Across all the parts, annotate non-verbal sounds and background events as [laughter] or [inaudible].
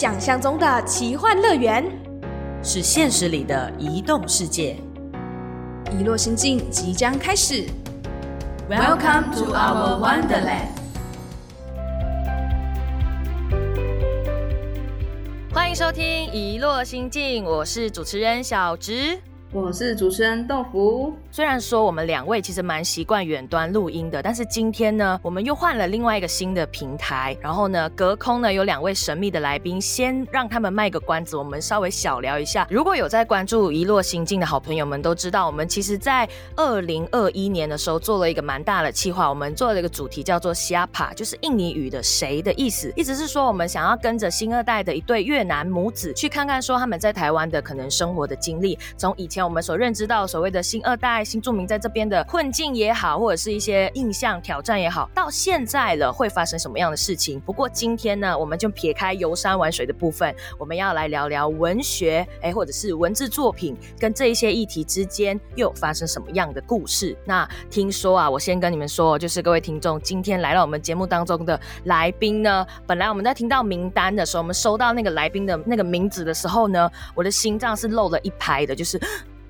想象中的奇幻乐园，是现实里的移动世界。遗落心境即将开始。Welcome to our Wonderland。欢迎收听《遗落心境》，我是主持人小植。我是主持人豆腐。虽然说我们两位其实蛮习惯远端录音的，但是今天呢，我们又换了另外一个新的平台。然后呢，隔空呢有两位神秘的来宾，先让他们卖个关子，我们稍微小聊一下。如果有在关注遗落心境的好朋友们都知道，我们其实在二零二一年的时候做了一个蛮大的企划，我们做了一个主题叫做 “Siapa”，就是印尼语的“谁”的意思，意思是说我们想要跟着新二代的一对越南母子去看看说他们在台湾的可能生活的经历，从以前我们所认知到所谓的新二代、新住民在这边的困境也好，或者是一些印象挑战也好，到现在了会发生什么样的事情？不过今天呢，我们就撇开游山玩水的部分，我们要来聊聊文学，哎，或者是文字作品跟这一些议题之间又发生什么样的故事？那听说啊，我先跟你们说，就是各位听众，今天来到我们节目当中的来宾呢，本来我们在听到名单的时候，我们收到那个来宾的那个名字的时候呢，我的心脏是漏了一拍的，就是。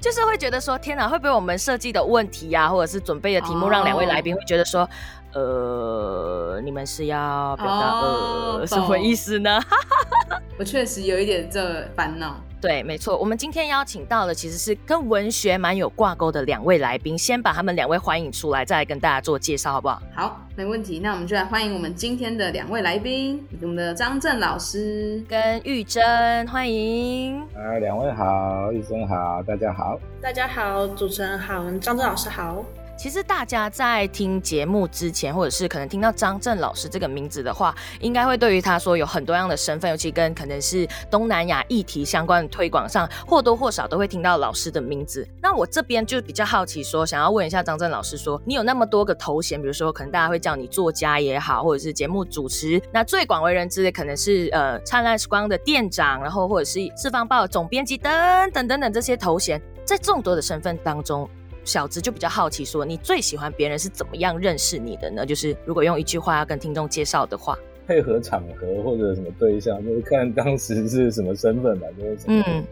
就是会觉得说，天哪，会不会我们设计的问题呀、或者是准备的题目，让两位来宾会觉得说，呃，你们是要表达、哦呃什么意思呢？[laughs] 我确实有一点这烦恼。对，没错，我们今天邀请到的其实是跟文学蛮有挂钩的两位来宾，先把他们两位欢迎出来，再来跟大家做介绍，好不好？好，没问题。那我们就来欢迎我们今天的两位来宾，我们的张震老师。跟玉珍欢迎。啊，两位好，玉珍好，大家好。大家好，主持人好，张震老师好。其实大家在听节目之前，或者是可能听到张震老师这个名字的话，应该会对于他说有很多样的身份，尤其跟可能是东南亚议题相关的推广上，或多或少都会听到老师的名字。那我这边就比较好奇说，想要问一下张震老师说，你有那么多个头衔，比如说可能大家会叫你作家也好，或者是节目主持，那最广为人知的可能是呃灿烂时光的店长，然后或者是四方报总编辑等等等等这些头衔，在众多的身份当中。小直就比较好奇，说你最喜欢别人是怎么样认识你的呢？就是如果用一句话要跟听众介绍的话，配合场合或者什么对象，就是看当时是什么身份吧，就是。嗯，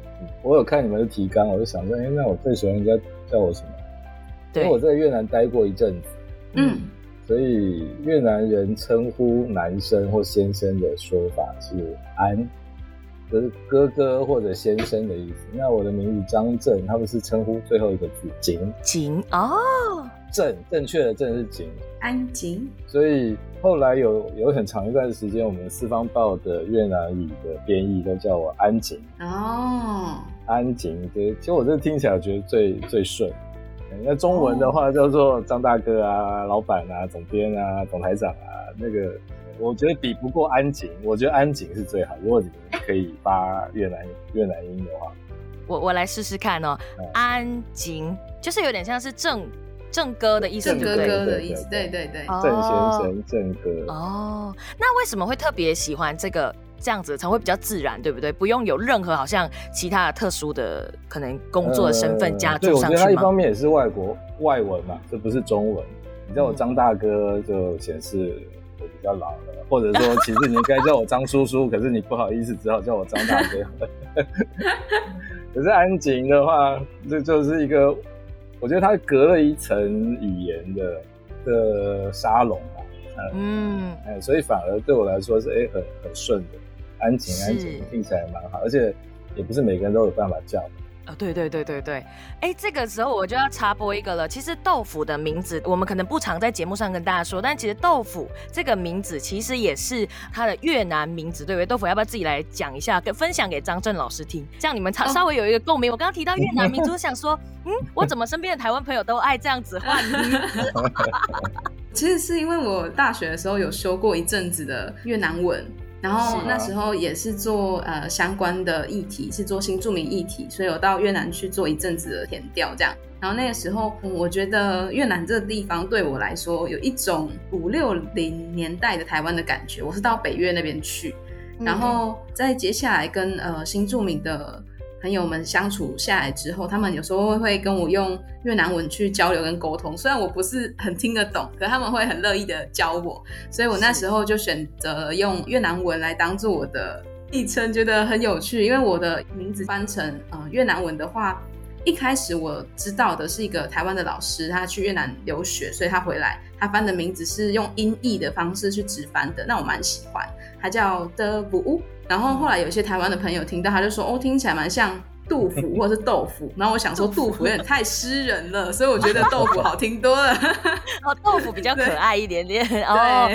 我有看你们的提纲，我就想说，哎、那我最喜欢人家叫我什么？因对为，我在越南待过一阵子，嗯，所以越南人称呼男生或先生的说法是安，就是哥哥或者先生的意思。那我的名字张正，他们是称呼最后一个字景，景哦，正正确的正是景，安景。所以后来有有很长一段时间，我们四方报的越南语的编译都叫我安景，哦，安景。对，其实我这听起来觉得最最顺。那中文的话叫做张大哥啊、老板啊、总编啊、总台长啊，那个我觉得比不过安井，我觉得安井是最好。如果你们可以发越南越南音的话，我我来试试看哦嗯。安井就是有点像是正正哥的意思，郑哥对对？哥的意思，对对对郑先生、郑哥，哦，那为什么会特别喜欢这个这样子，才会比较自然，对不对？不用有任何好像其他的特殊的可能工作的身份加呃对，注上我觉得他？一方面也是外国外文嘛，这不是中文。你知道我张大哥，就显示较老了，或者说其实你应该叫我张叔叔，可是你不好意思，只好叫我张大哥。[laughs] 可是安井的话，这就是一个，我觉得它隔了一层语言的的沙龙吧。嗯，哎，所以反而对我来说是哎很很顺的，安静安是静听起来蛮好，而且也不是每个人都有办法叫。哦，对对对对对，哎，这个时候我就要插播一个了。其实豆腐的名字，我们可能不常在节目上跟大家说，但其实豆腐这个名字其实也是它的越南名字，对不对？豆腐要不要自己来讲一下，跟分享给张震老师听，这样你们稍哦稍微有一个共鸣。我刚刚提到越南名字，我想说，嗯，我怎么身边的台湾朋友都爱这样子换名字？[laughs] 其实是因为我大学的时候有修过一阵子的越南文，然后那时候也是做呃相关的议题，是做新著名议题，所以我到越南去做一阵子的填调这样。然后那个时候，嗯我觉得越南这个地方对我来说有一种五六零年代的台湾的感觉。我是到北越那边去，然后在接下来跟呃新著名的朋友们相处下来之后，他们有时候会跟我用越南文去交流跟沟通。虽然我不是很听得懂，可他们会很乐意的教我，所以我那时候就选择用越南文来当做我的昵称，觉得很有趣。因为我的名字翻成呃越南文的话，一开始我知道的是一个台湾的老师，他去越南留学，所以他回来，他翻的名字是用音译的方式去直翻的，那我蛮喜欢，他叫的不。然后后来有些台湾的朋友听到，他就说哦，听起来蛮像。杜甫 [laughs] 或者是豆腐，然后我想说杜甫有点太诗人了，所以我觉得豆腐好听多了。[laughs] 哦，豆腐比较 [laughs] 可爱一点点。哦，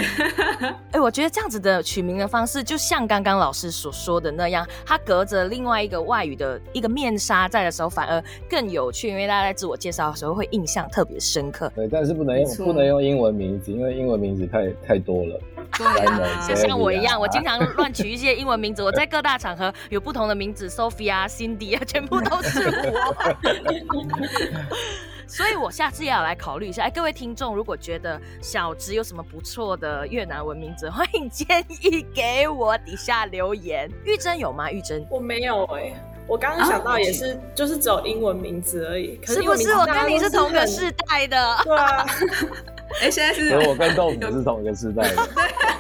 哎，我觉得这样子的取名的方式，就像刚刚老师所说的那样，它隔着另外一个外语的一个面纱在的时候，反而更有趣，因为大家在自我介绍的时候会印象特别深刻。对，但是不能用不能用英文名字，因为英文名字太太多了。对，就像我一样，我经常乱取一些英文名字。我在各大场合有不同的名字，Sophia、Cindy 啊，全部都是我。所以我下次也要来考虑一下。哎，各位听众，如果觉得小直有什么不错的越南文名字，欢迎建议给我底下留言。[laughs] 玉珍有吗？玉珍，我没有哎。我刚刚想到也是，就是只有英文名字而已。可是不是我跟你是同个世代的？对啊。哎，现在是我跟豆腐是同一个时代的，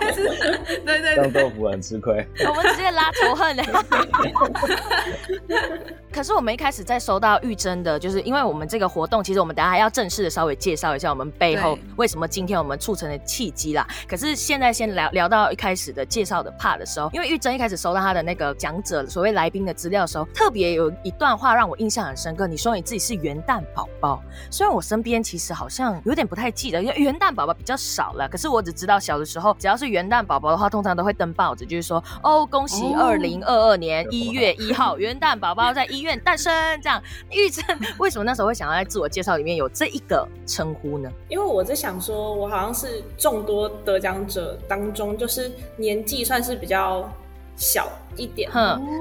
[laughs] 对对，让豆腐很吃亏。[laughs] 我们直接拉仇恨嘞。[laughs] 可是我们一开始在收到玉珍的，就是因为我们这个活动，其实我们等下还要正式的稍微介绍一下我们背后为什么今天我们促成的契机啦。可是现在先聊聊到一开始的介绍的 part 的时候，因为玉珍一开始收到他的那个讲者所谓来宾的资料的时候，特别有一段话让我印象很深刻。你说你自己是元旦宝宝，虽然我身边其实好像有点不太记得，因为。元旦宝宝比较少了，可是我只知道小的时候，只要是元旦宝宝的话，通常都会登报纸，就是说哦，恭喜二零二二年一月一号 [laughs] 元旦宝宝在医院诞生。这样，玉珍 [laughs] 为什么那时候会想要在自我介绍里面有这一个称呼呢？因为我在想说，我好像是众多得奖者当中，就是年纪算是比较。小一点，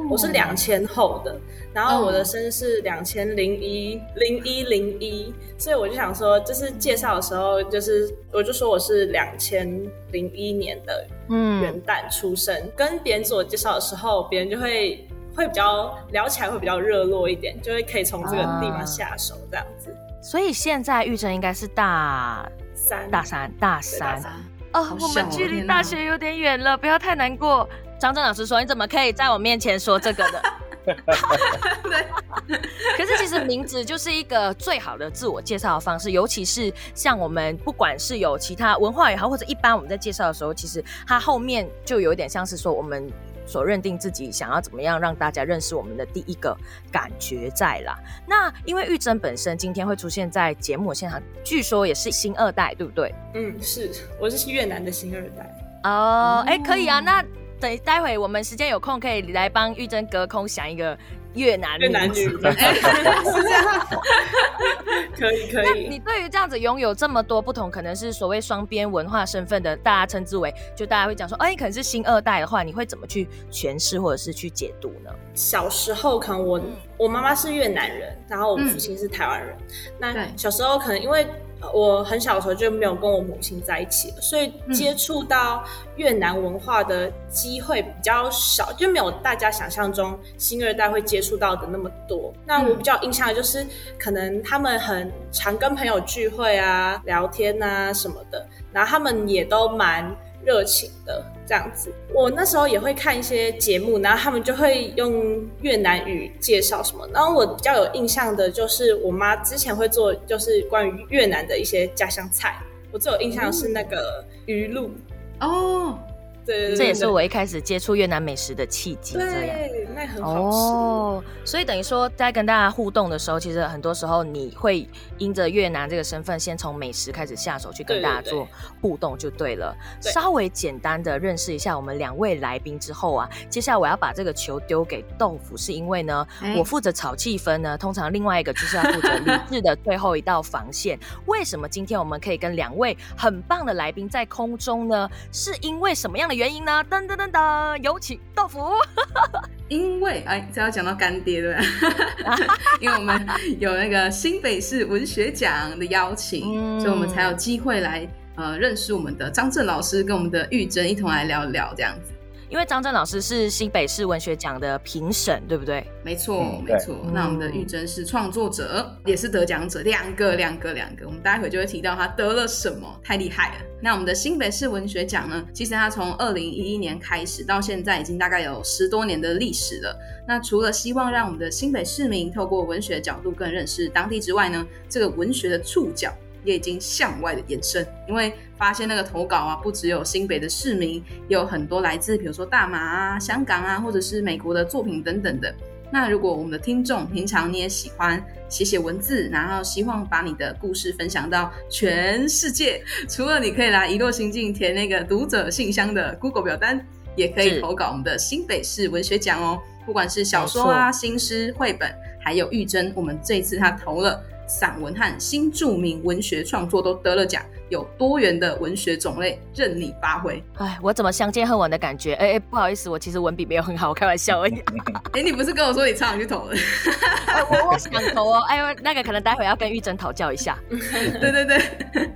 我是两千后的，然后我的生日是两千零一零一零一，所以我就想说，就是介绍的时候，就是我就说我是两千零一年的元旦出生，跟别人自我介绍的时候，别人就会会比较聊起来会比较热络一点，就会可以从这个地方下手这样子。所以现在玉珍应该是大三，大三，大三。哦，我们距离大学有点远了，不要太难过。张震老师说：“你怎么可以在我面前说这个的？”对。[laughs] 可是其实名字就是一个最好的自我介绍的方式，尤其是像我们不管是有其他文化也好，或者一般我们在介绍的时候，其实它后面就有点像是说我们所认定自己想要怎么样让大家认识我们的第一个感觉在啦。那因为玉珍本身今天会出现在节目现场，据说也是新二代，对不对？嗯，是，我是越南的新二代。哦，哎，可以啊，那。[laughs] 等待会我们时间有空可以来帮玉珍隔空想一个越南越南女，是这样，可以可以。你对于这样子拥有这么多不同，可能是所谓双边文化身份的，大家称之为，就大家会讲说，哎，可能是新二代的话，你会怎么去诠释或者是去解读呢？小时候可能我我妈妈是越南人，然后我父亲是台湾人，那小时候可能因为。我很小的时候就没有跟我母亲在一起了，所以接触到越南文化的机会比较少，就没有大家想象中新二代会接触到的那么多。那我比较印象的就是，可能他们很常跟朋友聚会啊、聊天啊什么的，然后他们也都蛮。热情的这样子，我那时候也会看一些节目，然后他们就会用越南语介绍什么。然后我比较有印象的就是我妈之前会做，就是关于越南的一些家乡菜。我最有印象的是那个鱼露哦。对，这也是我一开始接触越南美食的契机。对，那很好吃。哦，所以等于说，在跟大家互动的时候，其实很多时候你会因着越南这个身份，先从美食开始下手去跟大家做互动就对了。稍微简单的认识一下我们两位来宾之后啊，接下来我要把这个球丢给豆腐，是因为呢，我负责炒气氛呢，通常另外一个就是要负责理智的最后一道防线。为什么今天我们可以跟两位很棒的来宾在空中呢？是因为什么样的？原因呢？噔噔噔噔，有请豆腐。因为哎，这要讲到干爹对吧？[laughs] 因为我们有那个新北市文学奖的邀请，所以我们才有机会来呃认识我们的张震老师，跟我们的玉珍一同来聊聊这样子。因为张震老师是新北市文学奖的评审，对不对？没错，没错。那我们的玉珍是创作者，也是得奖者，两个，两个，两个。我们待会就会提到他得了什么，太厉害了。那我们的新北市文学奖呢？其实它从二零一一年开始到现在，已经大概有十多年的历史了。那除了希望让我们的新北市民透过文学角度更认识当地之外呢，这个文学的触角也已经向外的延伸。因为发现那个投稿啊，不只有新北的市民，也有很多来自比如说大马啊、香港啊，或者是美国的作品等等的。那如果我们的听众平常你也喜欢写写文字，然后希望把你的故事分享到全世界，除了你可以来一落心境填那个读者信箱的 Google 表单，也可以投稿我们的新北市文学奖哦。不管是小说啊、新诗、绘本，还有玉珍，我们这次他投了散文和新著名文学创作都得了奖。有多元的文学种类，任你发挥。哎，我怎么相见恨晚的感觉？哎哎，不好意思，我其实文笔没有很好，我开玩笑而已。[laughs] 哎，你不是跟我说你唱去投了？我 [laughs] 我想投哦。哎呦，那个可能待会要跟玉珍讨教一下。对 [laughs] 对对。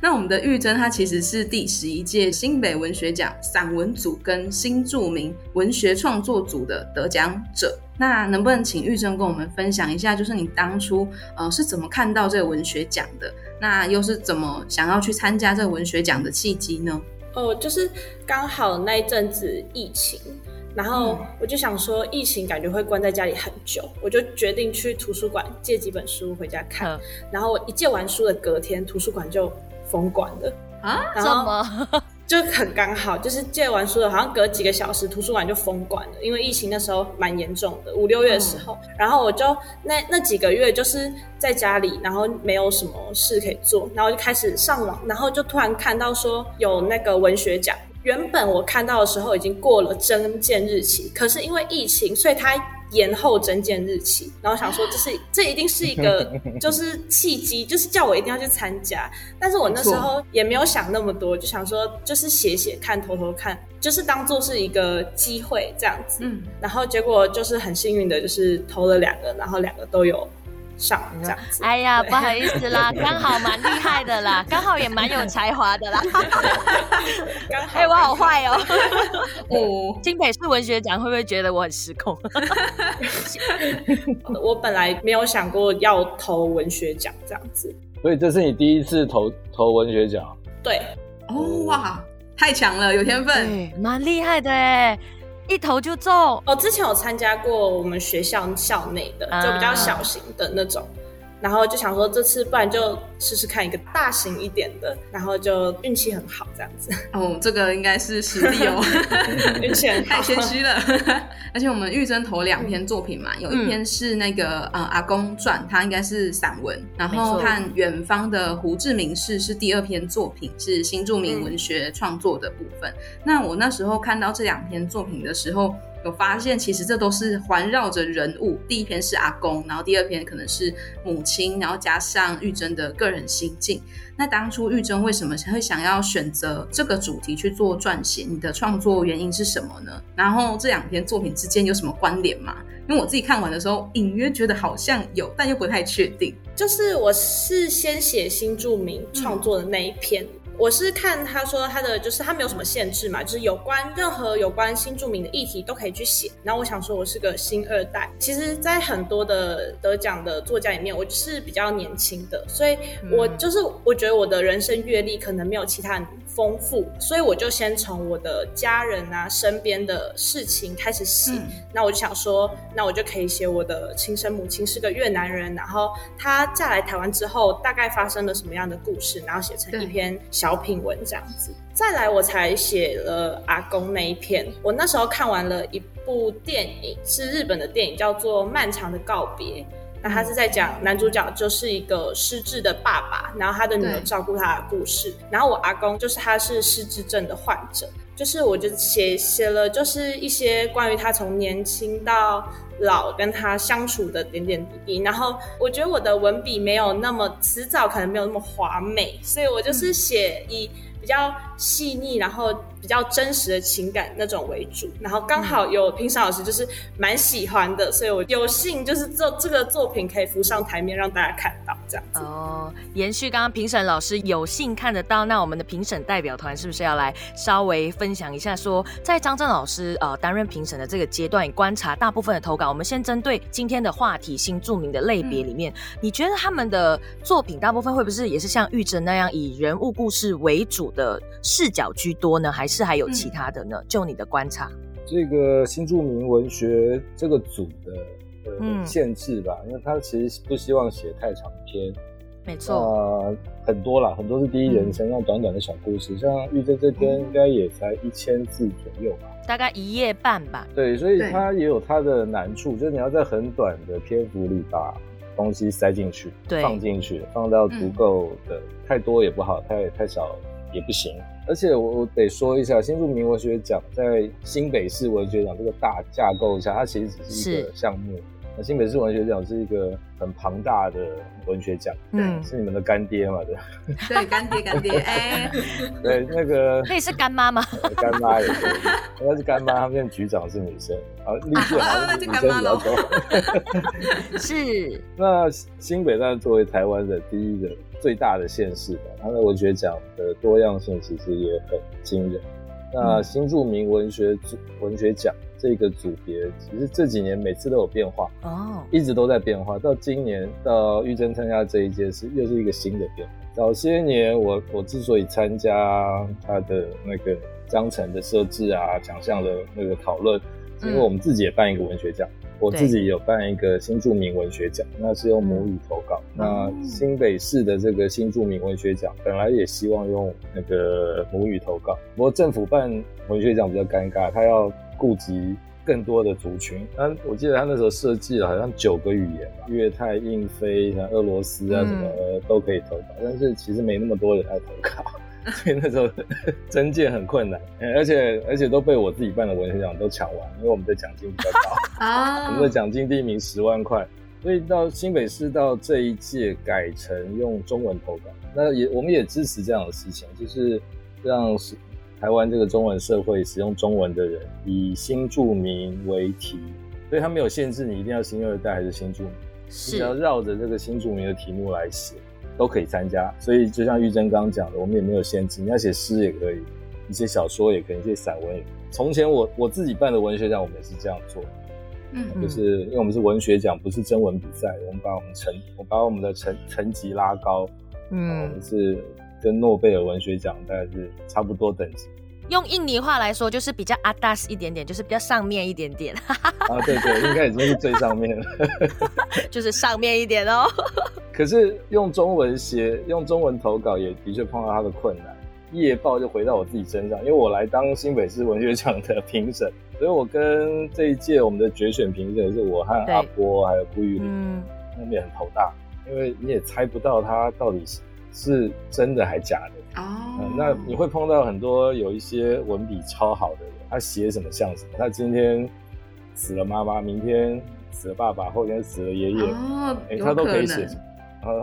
那我们的玉珍，她其实是第十一届新北文学奖散文组跟新著名文学创作组的得奖者。那能不能请玉珍跟我们分享一下，就是你当初呃是怎么看到这个文学奖的？那又是怎么想要去参加这个文学奖的契机呢？哦，就是刚好那一阵子疫情，然后我就想说，疫情感觉会关在家里很久，我就决定去图书馆借几本书回家看。然后我一借完书的隔天，图书馆就封馆了啊？怎么？[laughs] 就很刚好，就是借完书了，好像隔几个小时图书馆就封馆了，因为疫情那时候蛮严重的，五六月的时候。然后我就那那几个月就是在家里，然后没有什么事可以做，然后就开始上网，然后就突然看到说有那个文学奖。原本我看到的时候已经过了征件日期，可是因为疫情，所以它。延后整件日期，然后想说这是这一定是一个 [laughs] 就是契机，就是叫我一定要去参加。但是我那时候也没有想那么多，就想说就是写写看，偷偷看，就是当做是一个机会这样子。嗯，然后结果就是很幸运的，就是投了两个，然后两个都有。上这样子，哎呀，不好意思啦，[laughs] 刚好蛮厉害的啦，刚好也蛮有才华的啦，刚好，[laughs] 哎，我好坏哦，[laughs] 哦，金北市文学奖会不会觉得我很失控？我本来没有想过要投文学奖这样子，所以这是你第一次投投文学奖？对，哦哇，太强了，有天分，蛮厉害的哎。一头就中哦！之前有参加过我们学校校内的，就比较小型的那种。然后就想说，这次不然就试试看一个大型一点的，然后就运气很好这样子。[laughs] 哦，这个应该是实力哦，[laughs] 运气很好太谦虚了。[laughs] 而且我们玉珍投两篇作品嘛，有一篇是那个呃阿公传，它应该是散文，然后和远方的胡志明市是第二篇作品，是新著名文学创作的部分。那我那时候看到这两篇作品的时候。有发现，其实这都是环绕着人物。第一篇是阿公，然后第二篇可能是母亲，然后加上玉珍的个人心境。那当初玉珍为什么会想要选择这个主题去做撰写？你的创作原因是什么呢？然后这两篇作品之间有什么关联吗？因为我自己看完的时候，隐约觉得好像有，但又不太确定。就是我是先写新著名创作的那一篇。我是看他说他的就是他没有什么限制嘛，就是有关任何有关新著名的议题都可以去写。然后我想说，我是个新二代，其实，在很多的得奖的作家里面，我是比较年轻的，所以我就是我觉得我的人生阅历可能没有其他人丰富，所以我就先从我的家人啊身边的事情开始写。那我就想说，那我就可以写我的亲生母亲是个越南人，然后她嫁来台湾之后，大概发生了什么样的故事，然后写成一篇小。小品文这样子，再来我才写了阿公那一篇。我那时候看完了一部电影，是日本的电影，叫做《漫长的告别》。那他是在讲男主角就是一个失智的爸爸，然后他的女儿照顾他的故事。然后我阿公就是他是失智症的患者，就是我就写写了就是一些关于他从年轻到。老跟他相处的点点滴滴，然后我觉得我的文笔没有那么词藻，可能没有那么华美，所以我就是写以比较细腻，然后比较真实的情感那种为主。然后刚好有评审老师就是蛮喜欢的，所以我有幸就是做这个作品可以浮上台面让大家看到这样子。哦，延续刚刚评审老师有幸看得到，那我们的评审代表团是不是要来稍微分享一下？说在张震老师呃担任评审的这个阶段，观察大部分的投稿，我们先针对今天的话题新著名的类别里面，你觉得他们的作品大部分会不会是也是像玉珍那样以人物故事为主的视角居多呢？还是还有其他的呢？就你的观察，这个新著名文学这个组的呃限制吧，因为他其实不希望写太长篇。没。错，呃，很多啦，很多是第一人称，那短短的小故事，像玉珍这篇应该也才一千字左右吧，大概一页半吧。对，所以它也有它的难处，就是你要在很短的篇幅里把东西塞进去，放进去，放到足够的，太多也不好，太太少也不行。而且我我得说一下，新著名文学奖在新北市文学奖这个大架构下，它其实只是一个项目。那新北市文学奖是一个很庞大的文学奖，对，是你们的干爹嘛？对，对，干爹，干爹，[laughs] 哎，对，那个可以是干妈吗？干妈也可以，应该是干妈。他们局长是女生，啊，励志好像是女生比较多。[laughs] 是。[laughs] 那新北站作为台湾的第一个最大的县市吧，它的文学奖的多样性其实也很惊人。那新著名文学文学奖。这个组别其实这几年每次都有变化哦，一直都在变化。到今年到玉珍参加这一届是又是一个新的变化。早些年我我之所以参加他的那个章程的设置啊，奖项的那个讨论，因为我们自己也办一个文学奖，我自己有办一个新著名文学奖，那是用母语投稿。那新北市的这个新著名文学奖本来也希望用那个母语投稿，不过政府办文学奖比较尴尬，他要。顾及更多的族群，他我记得他那时候设计了好像九个语言吧，粤泰、印非、像俄罗斯啊什么都可以投稿，但是其实没那么多人来投稿，[laughs] 所以那时候 [laughs] 征件很困难，而且而且都被我自己办的文学奖都抢完，因为我们的奖金比较高 [laughs] 啊，我们的奖金第一名十万块，所以到新北市到这一届改成用中文投稿，那也我们也支持这样的事情，就是让。台湾这个中文社会使用中文的人以新住民为题，所以他没有限制你一定要新二代还是新住民，只要绕着这个新住民的题目来写，都可以参加。所以就像玉珍刚刚讲的，我们也没有限制，你要写诗也可以，一些小说也可以，一些散文也可以。从前我我自己办的文学奖，我们也是这样做，嗯，就是因为我们是文学奖，不是征文比赛，我们把我们成我把我们的成成绩拉高，嗯，我们是。跟诺贝尔文学奖大概是差不多等级。用印尼话来说，就是比较阿达斯一点点，就是比较上面一点点。啊，对对，应该已经是最上面了。[laughs] 就是上面一点哦。[laughs] 可是用中文写，用中文投稿也的确碰到他的困难。夜报就回到我自己身上，因为我来当新北市文学奖的评审，所以我跟这一届我们的决选评审是我和阿波还有顾玉玲，后面很头大，因为你也猜不到他到底是。是真的还假的？哦，那你会碰到很多有一些文笔超好的人，他写什么像什么。他今天死了妈妈，明天死了爸爸，后天死了爷爷，哦，他都可以写。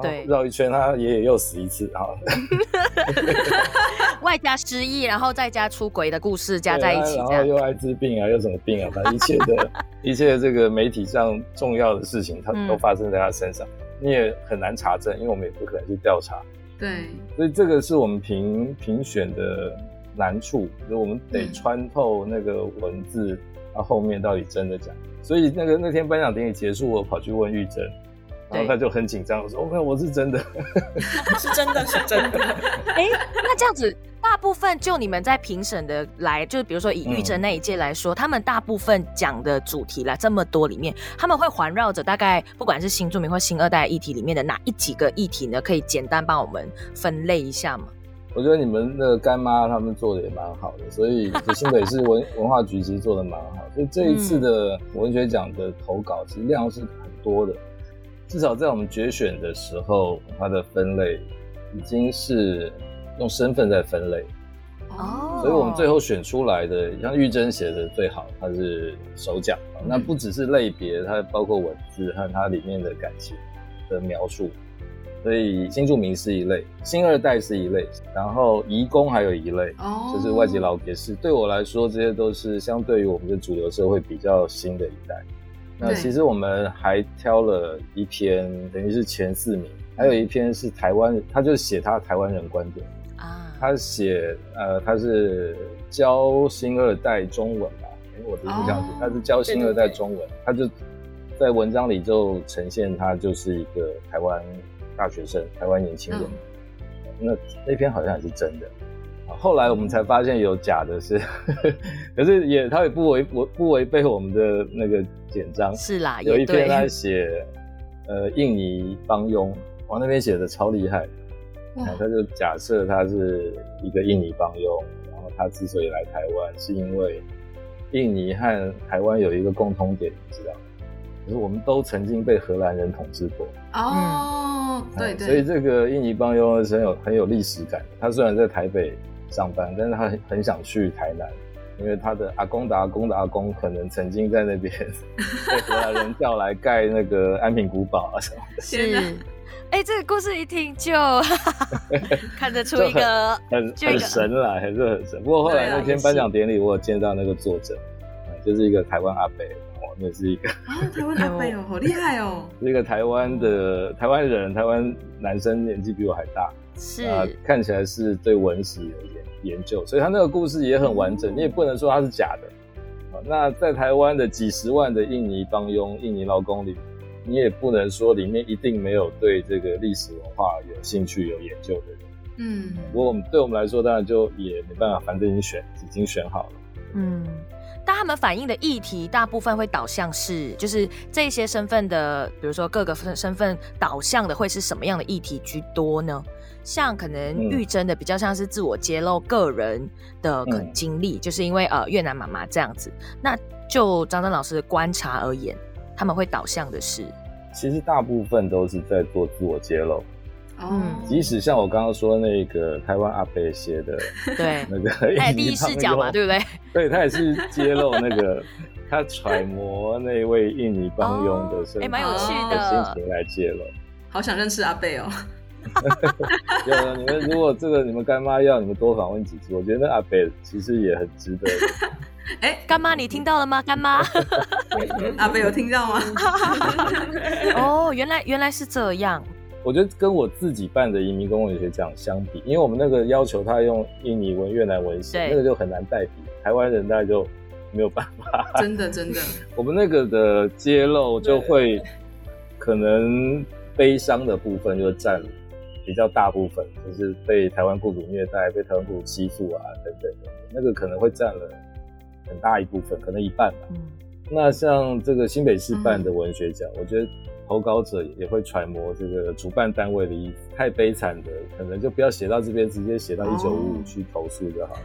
对，绕一圈，他爷爷又死一次，好，[laughs] 外加失忆，然后再加出轨的故事加在一起，然后又艾滋病啊，又什么病啊，反正一切的 [laughs] 一切这个媒体上重要的事情，他都发生在他身上，你也很难查证，因为我们也不可能去调查。对，所以这个是我们评评选的难处，就是我们得穿透那个文字，它后面到底真的假。所以那个那天颁奖典礼结束，我跑去问玉珍，然后他就很紧张，我说：“OK，我是真的，是真的是真的。” [laughs] 哎，那这样子。大部分就你们在评审的来，就是比如说以玉珍那一届来说，他们大部分讲的主题啦，这么多里面，他们会环绕着大概不管是新著名或新二代议题里面的哪一几个议题呢？可以简单帮我们分类一下吗？我觉得你们的干妈他们做的也蛮好的，所以新北市文 [laughs] 文化局其实做的蛮好，所以这一次的文学奖的投稿其实量是很多的，至少在我们决选的时候，它的分类已经是。用身份在分类，哦，所以我们最后选出来的，像玉珍写的最好，它是手奖。那不只是类别，它包括文字和它里面的感情的描述，所以新住民是一类，新二代是一类，然后移工还有一类，哦，就是外籍劳也是。对我来说，这些都是相对于我们的主流社会比较新的一代。那其实我们还挑了一篇，等于是前四名，还有一篇是台湾，他就写他台湾人观点啊，他写呃他是教新二代中文吧，因为我都是这样子，他是教新二代中文，他就在文章里就呈现他就是一个台湾大学生，台湾年轻人，那那篇好像也是真的。后来我们才发现有假的是，[laughs] 可是也他也不违不不违背我们的那个简章。是啦，有一篇他写，呃，印尼帮佣，往那边写的超厉害。他就假设他是一个印尼帮佣，然后他之所以来台湾，是因为印尼和台湾有一个共通点，你知道吗？就是我们都曾经被荷兰人统治过。哦，对对。所以这个印尼帮佣是很有很有历史感。他虽然在台北。上班，但是他很很想去台南，因为他的阿公的阿公的阿公可能曾经在那边 [laughs] 被荷兰人叫来盖那个安平古堡啊什么的。是，哎，这个故事一听就 [laughs] 看得出一个很很神了，还是很神。不过后来那天颁奖典礼，我有见到那个作者，就是一个台湾阿伯，哦，那是一个啊，台湾阿伯哦，[laughs] 好厉害哦，是一个台湾的台湾人，台湾男生年纪比我还大。是啊，看起来是对文史有研研究，所以他那个故事也很完整。你也不能说他是假的啊。那在台湾的几十万的印尼帮佣、印尼劳工里，你也不能说里面一定没有对这个历史文化有兴趣、有研究的人。嗯，不过我们对我们来说，当然就也没办法，反正已经选，已经选好了。嗯，但他们反映的议题大部分会导向是，就是这些身份的，比如说各个身身份导向的会是什么样的议题居多呢？像可能玉珍的比较像是自我揭露个人的可经历，就是因为呃越南妈妈这样子。那就张真老师的观察而言，他们会导向的是，其实大部分都是在做自我揭露。嗯，即使像我刚刚说那个台湾阿贝写的，[laughs] 对那个第一视角嘛，对不对？[laughs] 对他也是揭露那个他揣摩那位印尼帮佣的身，哎，蛮有趣的心情来揭露。好想认识阿贝哦。[laughs] 有你们如果这个你们干妈要你们多访问几次，我觉得阿北其实也很值得。哎，干妈你听到了吗？干妈，阿北有听到吗？哦，原来原来是这样。我觉得跟我自己办的移民公共文学奖相比，因为我们那个要求他用印尼文、越南文写，那个就很难代替。台湾人大概就没有办法。真的真的，[laughs] 我们那个的揭露就会可能悲伤的部分就占。比较大部分就是被台湾雇主虐待、被台湾雇主欺负啊等等的，那个可能会占了很大一部分，可能一半吧。那像这个新北市办的文学奖，我觉得投稿者也会揣摩这个主办单位的意思。太悲惨的，可能就不要写到这边，直接写到一九五五去投诉就好。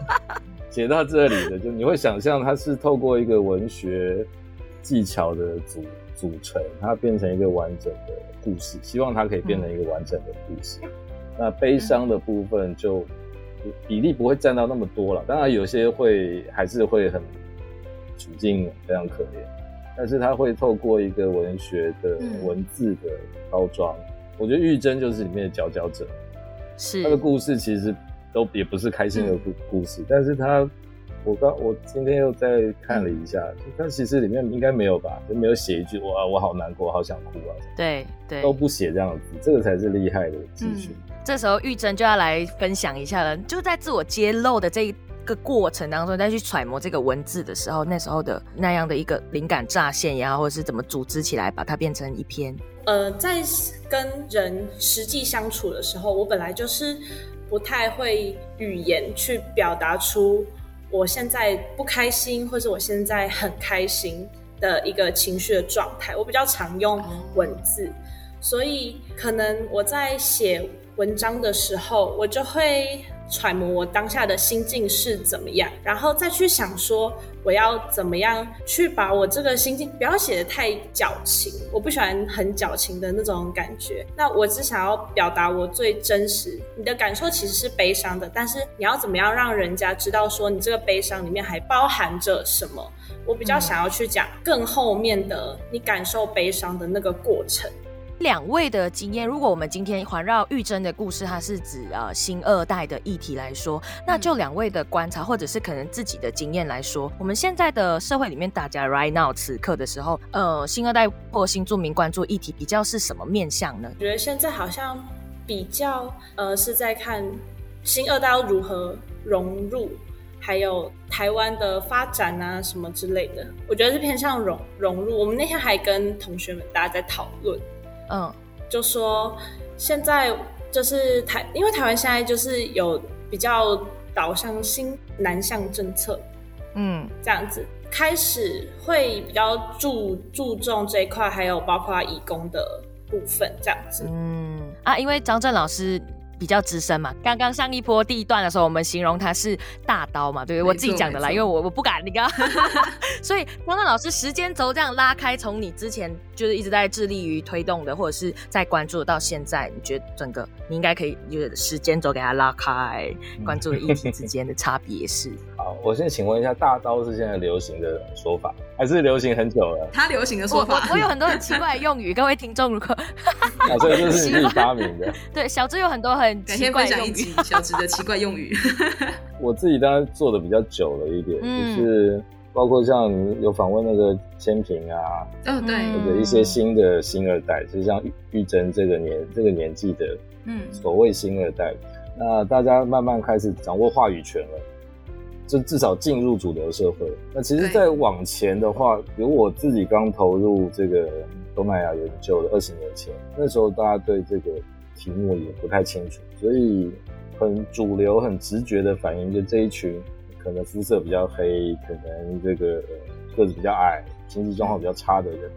[laughs] 写到这里的，就你会想象它是透过一个文学技巧的组组成，它变成一个完整的。故事，希望它可以变成一个完整的故事。那悲伤的部分就比例不会占到那么多了，当然有些会还是会很处境非常可怜，但是他会透过一个文学的文字的包装，我觉得玉珍就是里面的佼佼者。是他的故事其实都也不是开心的故故事，但是他。我刚我今天又再看了一下，但其实里面应该没有吧，就没有写一句哇我好难过，好想哭啊。对对，都不写这样子，这个才是厉害的技术。这时候玉珍就要来分享一下了，就在自我揭露的这一个过程当中，再去揣摩这个文字的时候，那时候的那样的一个灵感乍现呀，或者是怎么组织起来，把它变成一篇。呃，在跟人实际相处的时候，我本来就是不太会语言去表达出。我现在不开心，或者我现在很开心的一个情绪的状态，我比较常用文字，所以可能我在写文章的时候，我就会。揣摩我当下的心境是怎么样，然后再去想说我要怎么样去把我这个心境不要写的太矫情，我不喜欢很矫情的那种感觉。那我只想要表达我最真实，你的感受其实是悲伤的，但是你要怎么样让人家知道说你这个悲伤里面还包含着什么？我比较想要去讲更后面的你感受悲伤的那个过程。两位的经验，如果我们今天环绕玉珍的故事，它是指呃新二代的议题来说，那就两位的观察，或者是可能自己的经验来说，我们现在的社会里面，大家 right now 此刻的时候，呃，新二代或新住民关注议题比较是什么面向呢？我觉得现在好像比较呃是在看新二代要如何融入。还有台湾的发展啊，什么之类的，我觉得是偏向融融入。我们那天还跟同学们大家在讨论，嗯，就说现在就是台，因为台湾现在就是有比较导向新南向政策，嗯，这样子开始会比较注注重这一块，还有包括义工的部分，这样子，嗯。啊，因为张震老师。比较资深嘛，刚刚上一波第一段的时候，我们形容他是大刀嘛，对我自己讲的啦，因为我我不敢，你刚，[laughs] 所以刚刚老师时间轴这样拉开，从你之前就是一直在致力于推动的，或者是在关注到现在，你觉得整个你应该可以有时间轴给他拉开，关注的议题之间的差别是？[laughs] 好，我先请问一下，大刀是现在流行的说法，还是流行很久了？他流行的说法，我有很多很奇怪的用语，各位听众如果，所以这是你自己 [laughs] 发明的。[laughs] 对，小智有很多很奇怪用语，小智的奇怪用语。[laughs] 我自己当然做的比较久了一点，就是包括像有访问那个千平啊，嗯，对，或者一些新的新二代，就像玉玉珍这个年这个年纪的，嗯，所谓新二代，那大家慢慢开始掌握话语权了。就至少进入主流社会。那其实再往前的话，比如我自己刚投入这个东南亚研究的二十年前，那时候大家对这个题目也不太清楚，所以很主流、很直觉的反应，就这一群可能肤色比较黑，可能这个个子比较矮、经济状况比较差的人，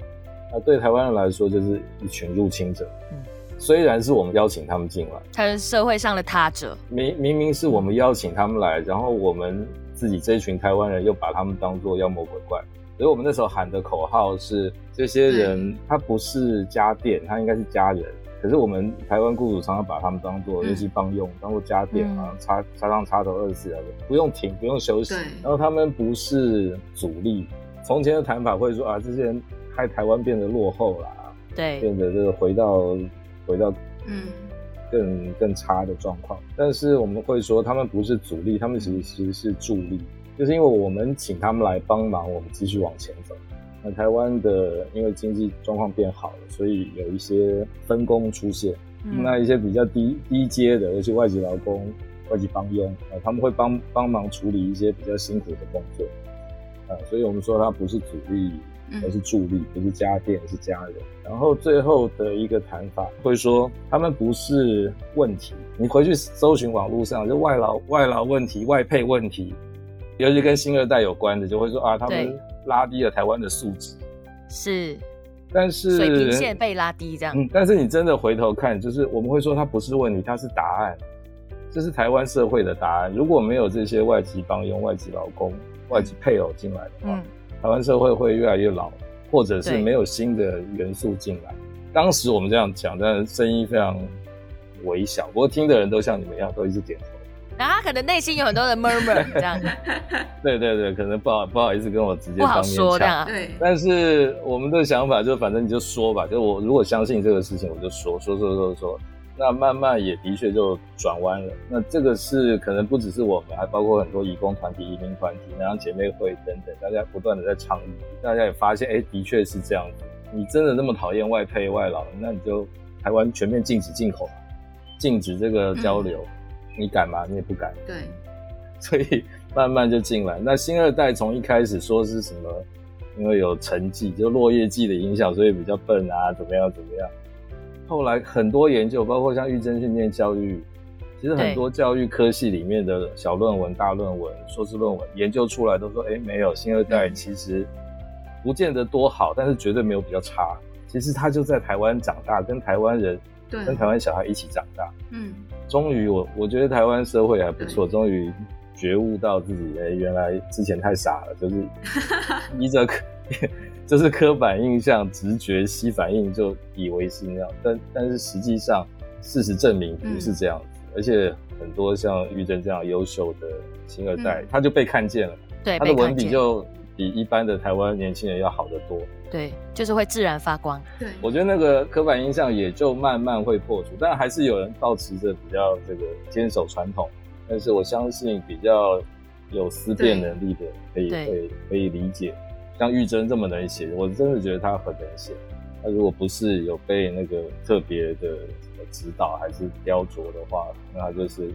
那对台湾人来说就是一群入侵者。嗯虽然是我们邀请他们进来，他是社会上的他者。明明明是我们邀请他们来，然后我们自己这一群台湾人又把他们当作妖魔鬼怪，所以我们那时候喊的口号是：这些人他不是家电，他应该是家人。可是我们台湾雇主常常把他们当做乐器帮用，当做家电啊，插插上插头二十四小时不用停不用休息。然后他们不是主力。从前的谈法会说啊，这些人害台湾变得落后了，对，变得这个回到。回到嗯更更差的状况，但是我们会说他们不是阻力，他们其实其实是助力，就是因为我们请他们来帮忙，我们继续往前走。那台湾的因为经济状况变好了，所以有一些分工出现，那一些比较低低阶的，尤其外籍劳工、外籍帮佣啊，他们会帮帮忙处理一些比较辛苦的工作啊，所以我们说它不是阻力。而是助力，不是家电，是家人。然后最后的一个谈法会说，他们不是问题。你回去搜寻网络上，就外劳、外劳问题、外配问题，尤其跟新二代有关的，就会说啊，他们拉低了台湾的素质。是，但是水平线被拉低这样。嗯，但是你真的回头看，就是我们会说它不是问题，它是答案。这是台湾社会的答案。如果没有这些外籍帮佣、外籍劳工、外籍配偶进来的话。台湾社会会越来越老，或者是没有新的元素进来。当时我们这样讲，但是声音非常微小，不过听的人都像你们一样，都一直点头。然后他可能内心有很多的 murmur [laughs] 这样。对对对，可能不好不好意思跟我直接不好说这样。对。但是我们的想法就反正你就说吧，就我如果相信这个事情，我就说说说说说。那慢慢也的确就转弯了。那这个是可能不只是我们，还包括很多义工团体、移民团体、然后姐妹会等等，大家不断的在倡议。大家也发现，哎，的确是这样子。你真的那么讨厌外配外劳，那你就台湾全面禁止进口，禁止这个交流，你敢吗？你也不敢。对。[laughs] 所以慢慢就进来。那新二代从一开始说是什么？因为有成绩，就落叶季的影响，所以比较笨啊，怎么样怎么样。后来很多研究，包括像玉珍训练教育，其实很多教育科系里面的小论文、大论文、硕士论文研究出来都说，哎，没有新二代其实不见得多好，但是绝对没有比较差。其实他就在台湾长大，跟台湾人、跟台湾小孩一起长大。嗯，终于我我觉得台湾社会还不错，终于觉悟到自己，哎，原来之前太傻了，就是 [laughs] 依着。就是刻板印象、直觉、吸反应就以为是那样，但但是实际上事实证明不是这样子，而且很多像玉珍这样优秀的新二代，他就被看见了，对，他的文笔就比一般的台湾年轻人要好得多。对，就是会自然发光。对，我觉得那个刻板印象也就慢慢会破除，但还是有人保持着比较这个坚守传统。但是我相信比较有思辨能力的，可以会可以理解。像玉珍这么能写，我真的觉得他很能写。他如果不是有被那个特别的指导还是雕琢的话，那他就是。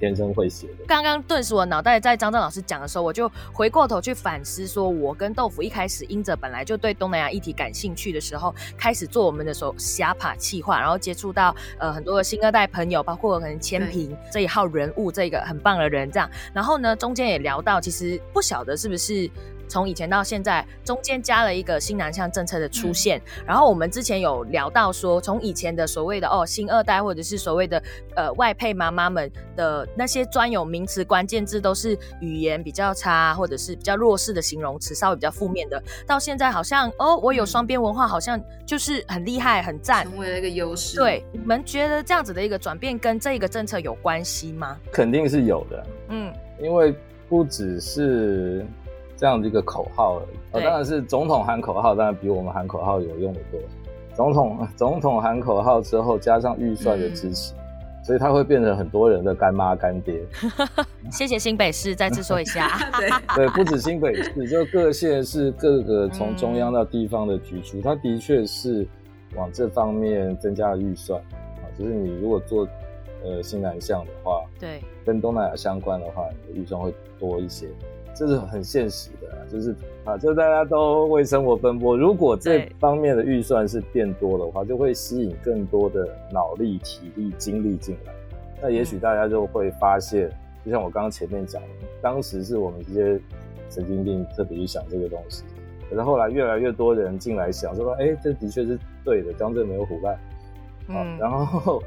天生会写的。刚刚顿时我脑袋在张震老师讲的时候，我就回过头去反思，说我跟豆腐一开始因着本来就对东南亚议题感兴趣的时候，开始做我们的时候瞎爬气划，然后接触到呃很多的新二代朋友，包括可能千平这一号人物，这个很棒的人这样。然后呢，中间也聊到，其实不晓得是不是。从以前到现在，中间加了一个新南向政策的出现。然后我们之前有聊到说，从以前的所谓的哦新二代，或者是所谓的呃外配妈妈们的那些专有名词、关键字，都是语言比较差，或者是比较弱势的形容词，稍微比较负面的。到现在好像哦，我有双边文化，好像就是很厉害、很赞，成为了一个优势。对，你们觉得这样子的一个转变跟这个政策有关系吗？肯定是有的。嗯，因为不只是。这样的一个口号而已，哦，当然是总统喊口号，当然比我们喊口号有用的多。总统 [laughs] 总统喊口号之后，加上预算的支持，所以他会变成很多人的干妈干爹。[laughs] 谢谢新北市，再次说一下。[laughs] 对对，不止新北市，就各县市各个从中央到地方的局处，他的确是往这方面增加了预算啊。就是你如果做呃新南向的话，对，跟东南亚相关的话，你的预算会多一些。这是很现实的，就是啊，就大家都为生活奔波。如果这方面的预算是变多的话，就会吸引更多的脑力、体力、精力进来。那也许大家就会发现，就像我刚刚前面讲的，当时是我们这些神经病特别去想这个东西，可是后来越来越多人进来想，说哎，这的确是对的，江浙没有腐败，嗯，然后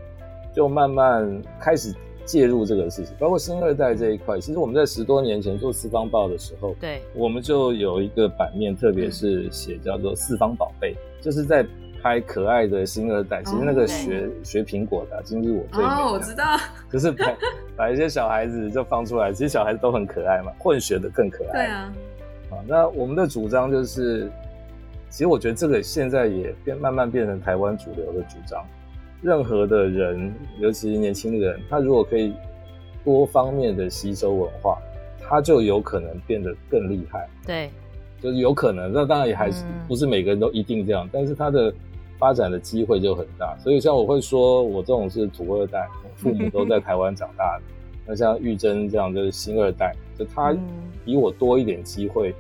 就慢慢开始。介入这个事情，包括新二代这一块，其实我们在十多年前做四方报的时候，对，我们就有一个版面，特别是写叫做“四方宝贝”，就是在拍可爱的新二代。其实那个学学苹果的，今日我最美。哦，我知道。[laughs] 就是把把一些小孩子就放出来，其实小孩子都很可爱嘛，混血的更可爱。对啊。啊，那我们的主张就是，其实我觉得这个现在也变慢慢变成台湾主流的主张。任何的人，尤其是年轻人，他如果可以多方面的吸收文化，他就有可能变得更厉害。对，就是有可能。那当然也还是不是每个人都一定这样，但是他的发展的机会就很大。所以像我会说，我这种是土二代，父母都在台湾长大的。[laughs] 那像玉珍这样就是新二代，就他比我多一点机会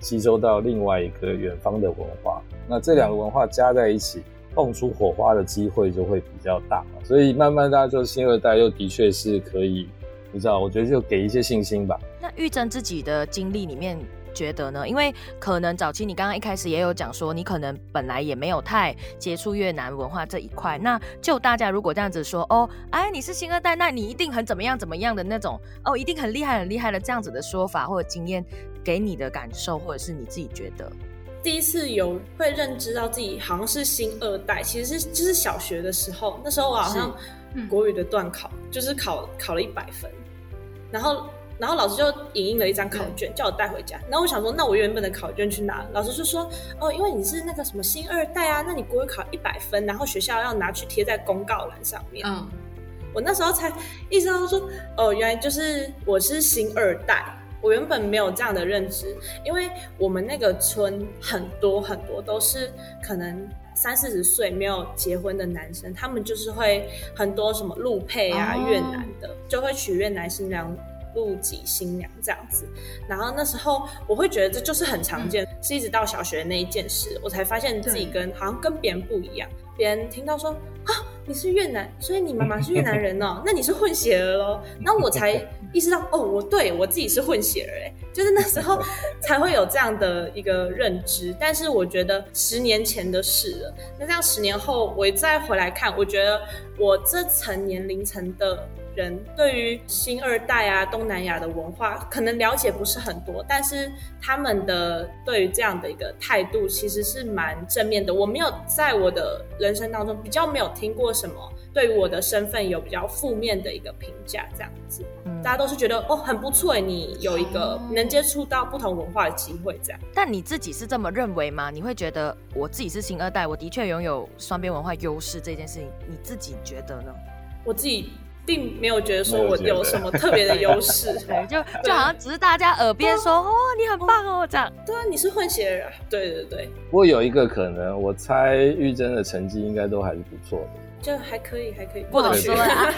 吸收到另外一个远方的文化。那这两个文化加在一起。蹦出火花的机会就会比较大，所以慢慢大家就新二代又的确是可以，你知道，我觉得就给一些信心吧。那玉珍自己的经历里面觉得呢？因为可能早期你刚刚一开始也有讲说，你可能本来也没有太接触越南文化这一块。那就大家如果这样子说，哦，哎，你是新二代，那你一定很怎么样怎么样的那种，哦，一定很厉害很厉害的这样子的说法或者经验，给你的感受或者是你自己觉得。第一次有会认知到自己好像是新二代，其实是就是小学的时候，那时候我好像国语的段考就是考考了一百分，然后然后老师就影印了一张考卷叫我带回家，然后我想说那我原本的考卷去哪？老师就说哦，因为你是那个什么新二代啊，那你国语考一百分，然后学校要拿去贴在公告栏上面。嗯，我那时候才意识到说哦，原来就是我是新二代。我原本没有这样的认知，因为我们那个村很多很多都是可能三四十岁没有结婚的男生，他们就是会很多什么陆配啊越南的，就会娶越南新娘、陆籍新娘这样子。然后那时候我会觉得这就是很常见，是一直到小学那一件事，我才发现自己跟好像跟别人不一样。别人听到说啊你是越南，所以你妈妈是越南人哦，[laughs] 那你是混血儿喽。那我才意识到哦，我对我自己是混血儿哎，就是那时候才会有这样的一个认知。但是我觉得十年前的事了，那这样十年后我再回来看，我觉得我这层年龄层的人对于新二代啊东南亚的文化可能了解不是很多，但是他们的对于这样的一个态度其实是蛮正面的。我没有在我的人生当中比较没有听过什么对我的身份有比较负面的一个评价，这样子，大家都是觉得哦很不错，你有一个能接触到不同文化的机会，这样。但你自己是这么认为吗？你会觉得我自己是新二代，我的确拥有双边文化优势这件事情，你自己觉得呢？我自己并没有觉得说我有什么特别的优势，[laughs] 对，就就好像只是大家耳边说哦，你很棒哦，这样。对啊，你是混血儿，对对对。不过有一个可能，我猜玉珍的成绩应该都还是不错的，就还可以，还可以，不好说啊。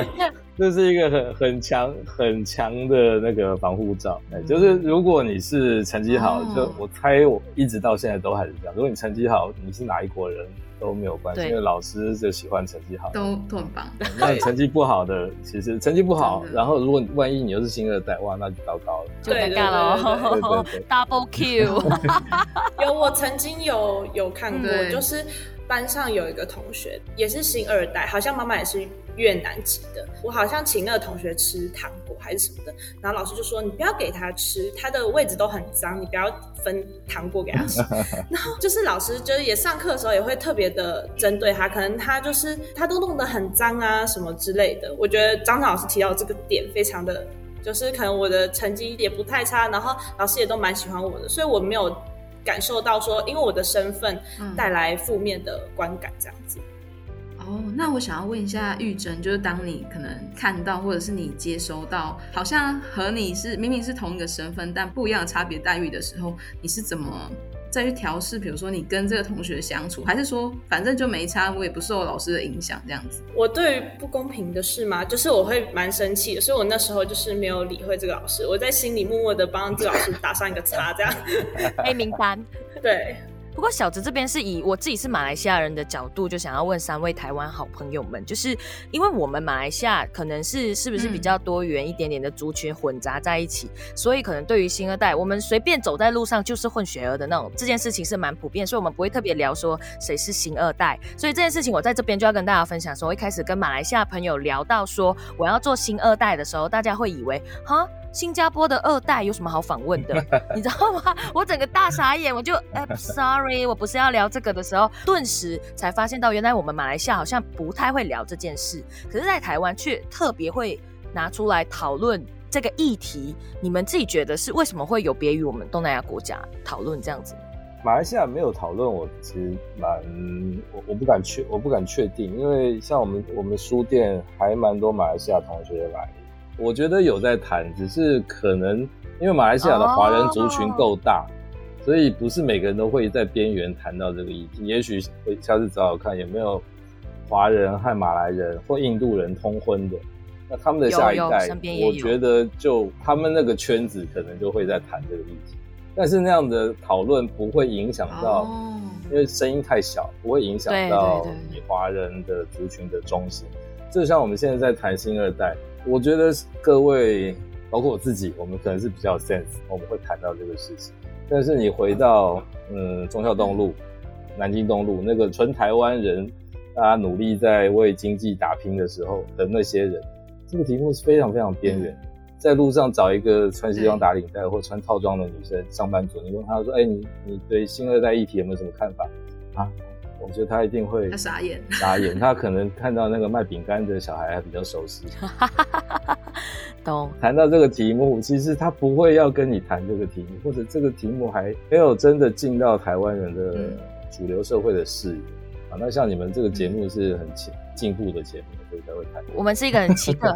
[laughs] 这是一个很很强很强的那个防护罩，哎，就是如果你是成绩好，就我猜我一直到现在都还是这样。如果你成绩好，你是哪一国人？都没有关系，因为老师就喜欢成绩好，都都很棒。那成绩不好的，其实成绩不好，然后如果万一你又是新二代，哇，那就糟糕了，就尴尬了。[laughs] Double Q，[laughs] [laughs] 有我曾经有有看过，就是班上有一个同学也是新二代，好像妈妈也是。越南籍的，我好像请那个同学吃糖果还是什么的，然后老师就说你不要给他吃，他的位置都很脏，你不要分糖果给他吃。[laughs] 然后就是老师就是也上课的时候也会特别的针对他，可能他就是他都弄得很脏啊什么之类的。我觉得张老师提到这个点非常的，就是可能我的成绩也不太差，然后老师也都蛮喜欢我的，所以我没有感受到说因为我的身份带来负面的观感这样子。哦，那我想要问一下玉珍，就是当你可能看到或者是你接收到，好像和你是明明是同一个身份，但不一样的差别待遇的时候，你是怎么再去调试？比如说你跟这个同学相处，还是说反正就没差，我也不受老师的影响这样子？我对于不公平的事嘛，就是我会蛮生气的，所以我那时候就是没有理会这个老师，我在心里默默的帮这个老师打上一个叉，这样 [laughs] 黑名单，对。不过小子这边是以我自己是马来西亚人的角度，就想要问三位台湾好朋友们，就是因为我们马来西亚可能是是不是比较多元一点点的族群混杂在一起，所以可能对于新二代，我们随便走在路上就是混血儿的那种，这件事情是蛮普遍，所以我们不会特别聊说谁是新二代。所以这件事情我在这边就要跟大家分享，说一开始跟马来西亚朋友聊到说我要做新二代的时候，大家会以为哈。新加坡的二代有什么好访问的？[laughs] 你知道吗？我整个大傻眼，我就哎，sorry，我不是要聊这个的时候，顿时才发现到，原来我们马来西亚好像不太会聊这件事，可是，在台湾却特别会拿出来讨论这个议题。你们自己觉得是为什么会有别于我们东南亚国家讨论这样子？马来西亚没有讨论，我其实蛮我我不敢确我不敢确定，因为像我们我们书店还蛮多马来西亚同学来。我觉得有在谈，只是可能因为马来西亚的华人族群够大，所以不是每个人都会在边缘谈到这个议题。也许会下次找找看有没有华人和马来人或印度人通婚的，那他们的下一代，我觉得就他们那个圈子可能就会在谈这个议题。但是那样的讨论不会影响到，因为声音太小，不会影响到你华人的族群的中心。就像我们现在在谈新二代。我觉得各位，包括我自己，我们可能是比较 sense，我们会谈到这个事情。但是你回到嗯中孝东路、南京东路那个纯台湾人，大家努力在为经济打拼的时候的那些人，这个题目是非常非常边缘。在路上找一个穿西装打领带或穿套装的女生上班族，你问她说：“哎，你你对新二代议题有没有什么看法？”啊？我觉得他一定会他傻眼，[laughs] 傻眼。他可能看到那个卖饼干的小孩还比较熟悉，[laughs] 懂。谈到这个题目，其实他不会要跟你谈这个题目，或者这个题目还没有真的进到台湾人的主流社会的视野啊。那像你们这个节目是很进进步的节目，所以才会谈。我们是一个很奇特。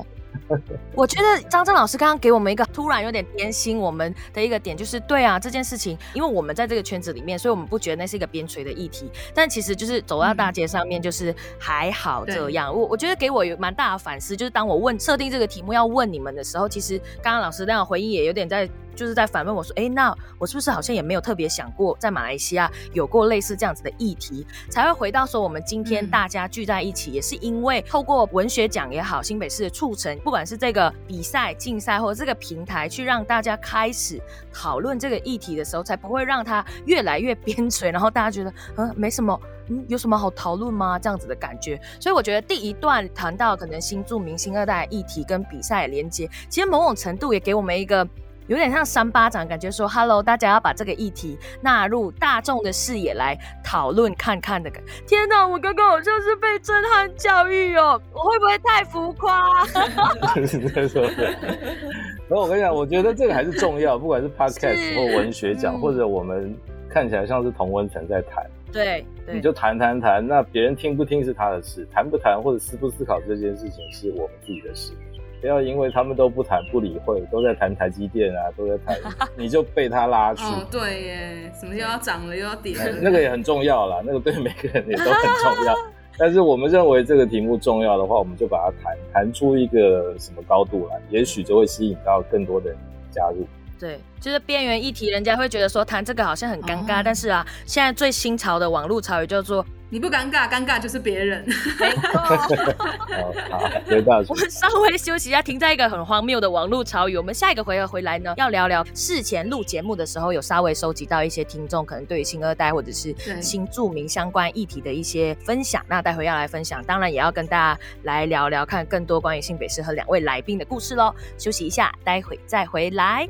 [laughs] 我觉得张震老师刚刚给我们一个突然有点偏心我们的一个点，就是对啊，这件事情，因为我们在这个圈子里面，所以我们不觉得那是一个边陲的议题。但其实就是走到大街上面，就是还好这样。我我觉得给我有蛮大的反思，就是当我问设定这个题目要问你们的时候，其实刚刚老师那样回应也有点在。就是在反问我说：“哎，那我是不是好像也没有特别想过，在马来西亚有过类似这样子的议题，才会回到说我们今天大家聚在一起，也是因为透过文学奖也好，新北市的促成，不管是这个比赛、竞赛或者这个平台，去让大家开始讨论这个议题的时候，才不会让它越来越边陲，然后大家觉得嗯没什么。”嗯，有什么好讨论吗？这样子的感觉。所以我觉得第一段谈到可能新著名、新二代议题跟比赛连接，其实某种程度也给我们一个。有点像三巴掌，感觉说 “hello”，大家要把这个议题纳入大众的视野来讨论看看的感。天哪，我刚刚好像是被震撼教育哦，我会不会太浮夸？[laughs] 是在说。然后我跟你讲，我觉得这个还是重要，不管是 [laughs] podcast 或文学奖，或者我们看起来像是同温层在谈。对，你就谈谈谈，那别人听不听是他的事，谈不谈或者思不思考这件事情是我们自己的事。不要因为他们都不谈不理会，都在谈台积电啊，都在谈，[laughs] 你就被他拉去。哦，对耶，什么又要涨了又要跌了，那个也很重要啦，那个对每个人也都很重要。[laughs] 但是我们认为这个题目重要的话，我们就把它谈谈出一个什么高度来，也许就会吸引到更多的人加入。对，就是边缘议题，人家会觉得说谈这个好像很尴尬，但是啊，现在最新潮的网络潮语叫做。你不尴尬，尴尬就是别人。没错。[laughs] 好，回到我们稍微休息一下，停在一个很荒谬的网络潮语。我们下一个回合回来呢，[laughs] 要聊聊事前录节目的时候，有稍微收集到一些听众可能对于新二代或者是新著名相关议题的一些分享。那待会要来分享，当然也要跟大家来聊聊看更多关于新北市和两位来宾的故事喽。休息一下，待会再回来。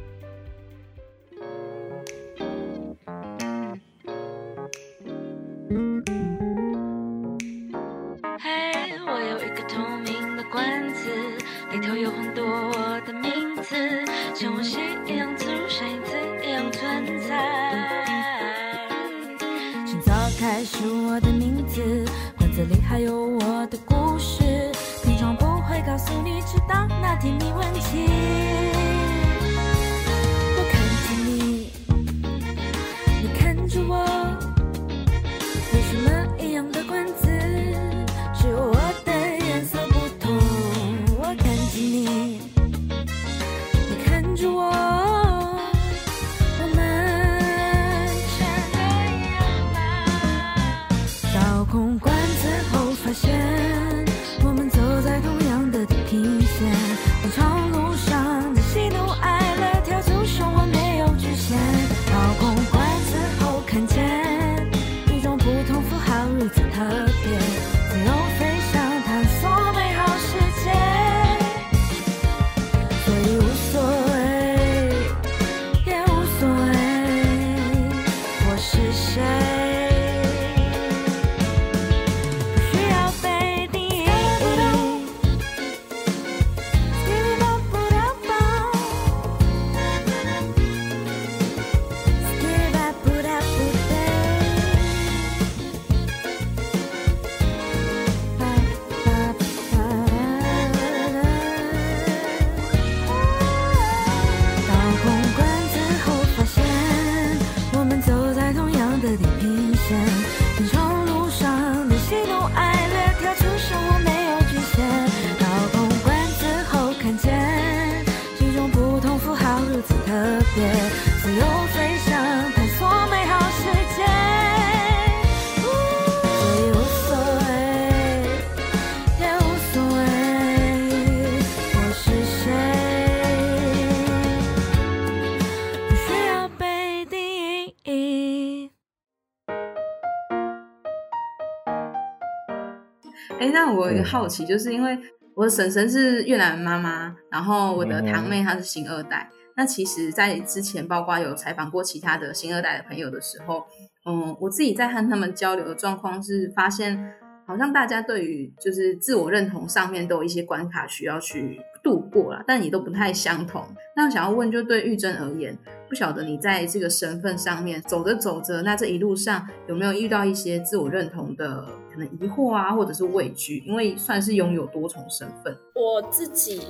罐子里头有很多我的名字，像我心一样自如，像影子一样存在。清早开始我的名字，罐子里还有我的故事，平常不会告诉你，直到那天你问起。我有好奇，就是因为我的婶婶是越南妈妈，然后我的堂妹她是新二代。那其实，在之前，包括有采访过其他的新二代的朋友的时候，嗯，我自己在和他们交流的状况是，发现好像大家对于就是自我认同上面都有一些关卡需要去度过啦，但也都不太相同。那想要问，就对玉珍而言。不晓得你在这个身份上面走着走着，那这一路上有没有遇到一些自我认同的可能疑惑啊，或者是畏惧？因为算是拥有多重身份，我自己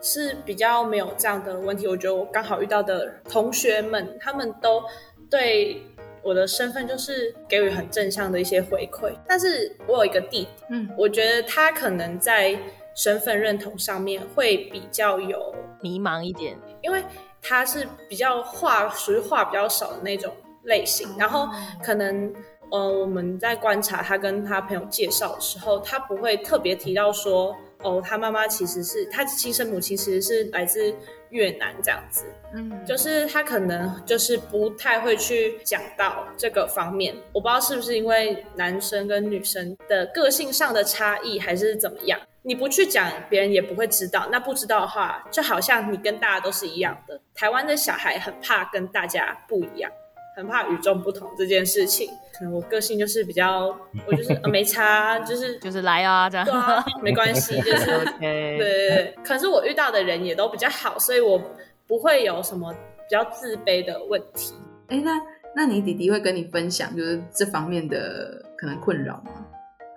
是比较没有这样的问题。我觉得我刚好遇到的同学们，他们都对我的身份就是给予很正向的一些回馈。但是我有一个弟弟，嗯，我觉得他可能在身份认同上面会比较有迷茫一点，因为。他是比较话属于话比较少的那种类型，然后可能呃我们在观察他跟他朋友介绍的时候，他不会特别提到说哦，他妈妈其实是他亲生母亲，其实是来自越南这样子。嗯，就是他可能就是不太会去讲到这个方面。我不知道是不是因为男生跟女生的个性上的差异，还是怎么样。你不去讲，别人也不会知道。那不知道的话，就好像你跟大家都是一样的。台湾的小孩很怕跟大家不一样。很怕与众不同这件事情，可能我个性就是比较，[laughs] 我就是没差，就是就是来啊这样，没关系，就是对对对。可是我遇到的人也都比较好，所以我不会有什么比较自卑的问题。哎，那那你弟弟会跟你分享就是这方面的可能困扰吗？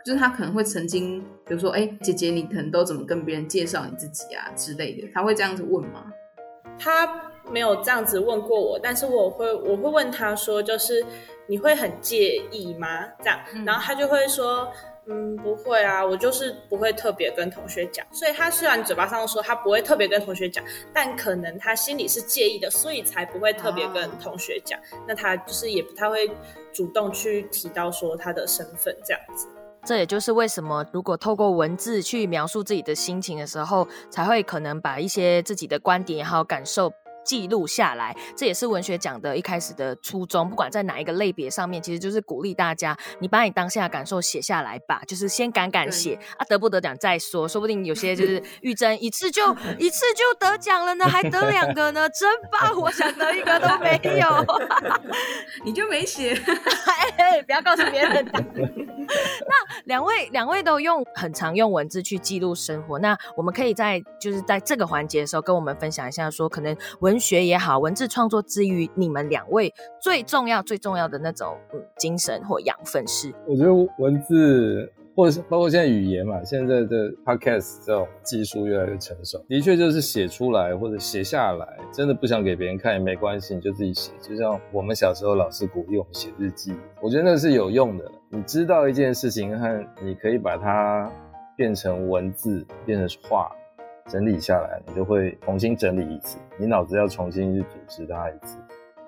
就是他可能会曾经，比如说，哎，姐姐你可能都怎么跟别人介绍你自己啊之类的，他会这样子问吗？他。没有这样子问过我，但是我会我会问他说，就是你会很介意吗？这样，然后他就会说，嗯，不会啊，我就是不会特别跟同学讲。所以他虽然嘴巴上说他不会特别跟同学讲，但可能他心里是介意的，所以才不会特别跟同学讲。那他就是也不太会主动去提到说他的身份这样子。这也就是为什么，如果透过文字去描述自己的心情的时候，才会可能把一些自己的观点也好感受。记录下来，这也是文学奖的一开始的初衷。不管在哪一个类别上面，其实就是鼓励大家，你把你当下感受写下来吧，就是先敢敢写啊，得不得奖再说，说不定有些就是 [laughs] 玉珍一次就 [laughs] 一次就得奖了呢，还得两个呢，真棒！我想得一个都没有，[laughs] 你就没写，不要告诉别人。那两位两位都用很常用文字去记录生活，那我们可以在就是在这个环节的时候跟我们分享一下，说可能文。学也好，文字创作之余，你们两位最重要、最重要的那种嗯精神或养分是？我觉得文字，或者是包括现在语言嘛，现在的 podcast 这种技术越来越成熟，的确就是写出来或者写下来，真的不想给别人看也没关系，你就自己写。就像我们小时候老师鼓励我们写日记，我觉得那是有用的。你知道一件事情，和你可以把它变成文字，变成画。整理下来，你就会重新整理一次，你脑子要重新去组织它一次，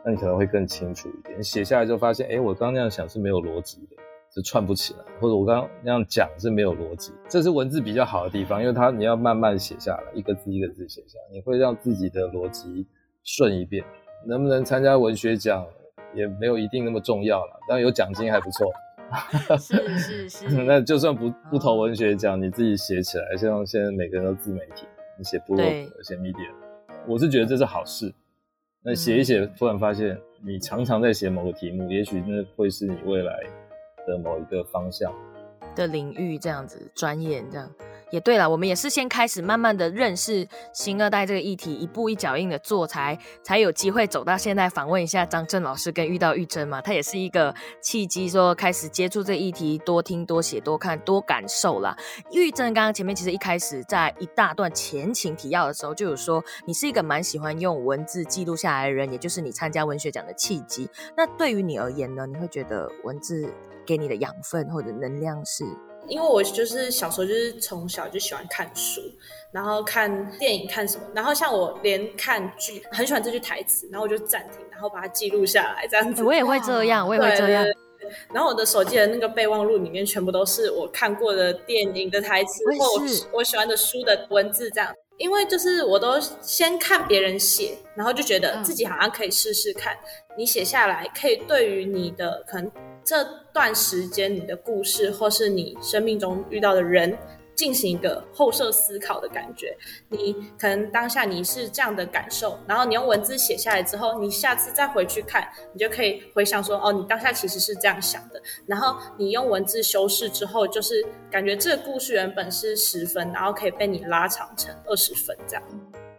那你可能会更清楚一点。写下来之后发现，哎，我刚刚那样想是没有逻辑的，是串不起来，或者我刚刚那样讲是没有逻辑。这是文字比较好的地方，因为它你要慢慢写下来，一个字一个字写下来，你会让自己的逻辑顺一遍。能不能参加文学奖也没有一定那么重要了，但有奖金还不错。是 [laughs] 是是，[laughs] 那就算不不投文学奖，你自己写起来，像现在每个人都自媒体，你写部落、写 media，我是觉得这是好事。那写一写，突然发现你常常在写某个题目，也许那会是你未来的某一个方向。的领域，这样子专业这样。也对了，我们也是先开始慢慢的认识新二代这个议题，一步一脚印的做，才才有机会走到现在访问一下张震老师跟遇到玉珍嘛，他也是一个契机，说开始接触这个议题，多听多写多看多感受啦。玉珍刚刚前面其实一开始在一大段前情提要的时候就有说，你是一个蛮喜欢用文字记录下来的人，也就是你参加文学奖的契机。那对于你而言呢，你会觉得文字给你的养分或者能量是？因为我就是小时候就是从小就喜欢看书，然后看电影看什么，然后像我连看剧很喜欢这句台词，然后我就暂停，然后把它记录下来这样子。我也会这样，我也会这样。然后我的手机的那个备忘录里面全部都是我看过的电影的台词或我喜欢的书的文字这样。因为就是我都先看别人写，然后就觉得自己好像可以试试看。你写下来可以对于你的可能。这段时间，你的故事或是你生命中遇到的人，进行一个后设思考的感觉。你可能当下你是这样的感受，然后你用文字写下来之后，你下次再回去看，你就可以回想说，哦，你当下其实是这样想的。然后你用文字修饰之后，就是感觉这个故事原本是十分，然后可以被你拉长成二十分这样。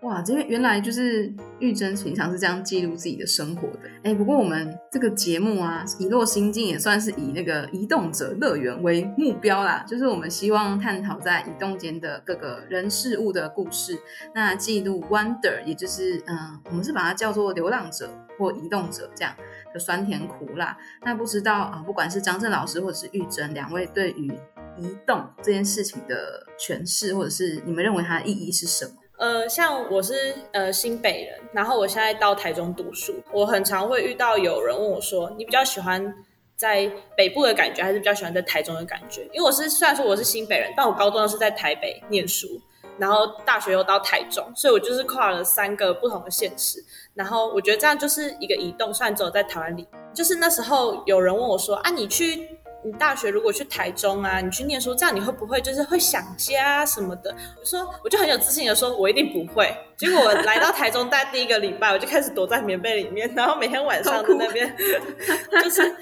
哇，这边原来就是玉珍平常是这样记录自己的生活的。哎，不过我们这个节目啊，《遗落心境》也算是以那个移动者乐园为目标啦，就是我们希望探讨在移动间的各个人事物的故事，那记录 wonder，也就是嗯，我们是把它叫做流浪者或移动者这样的酸甜苦辣。那不知道啊，不管是张震老师或者是玉珍两位，对于移动这件事情的诠释，或者是你们认为它的意义是什么？呃，像我是呃新北人，然后我现在到台中读书，我很常会遇到有人问我说，你比较喜欢在北部的感觉，还是比较喜欢在台中的感觉？因为我是虽然说我是新北人，但我高中是在台北念书，然后大学又到台中，所以我就是跨了三个不同的县市。然后我觉得这样就是一个移动，虽然只有在台湾里。就是那时候有人问我说：“啊，你去你大学如果去台中啊，你去念书，这样你会不会就是会想家什么的？”我说，我就很有自信的说：“我一定不会。”结果我来到台中待第一个礼拜，我就开始躲在棉被里面，然后每天晚上在那边 [laughs] 就是。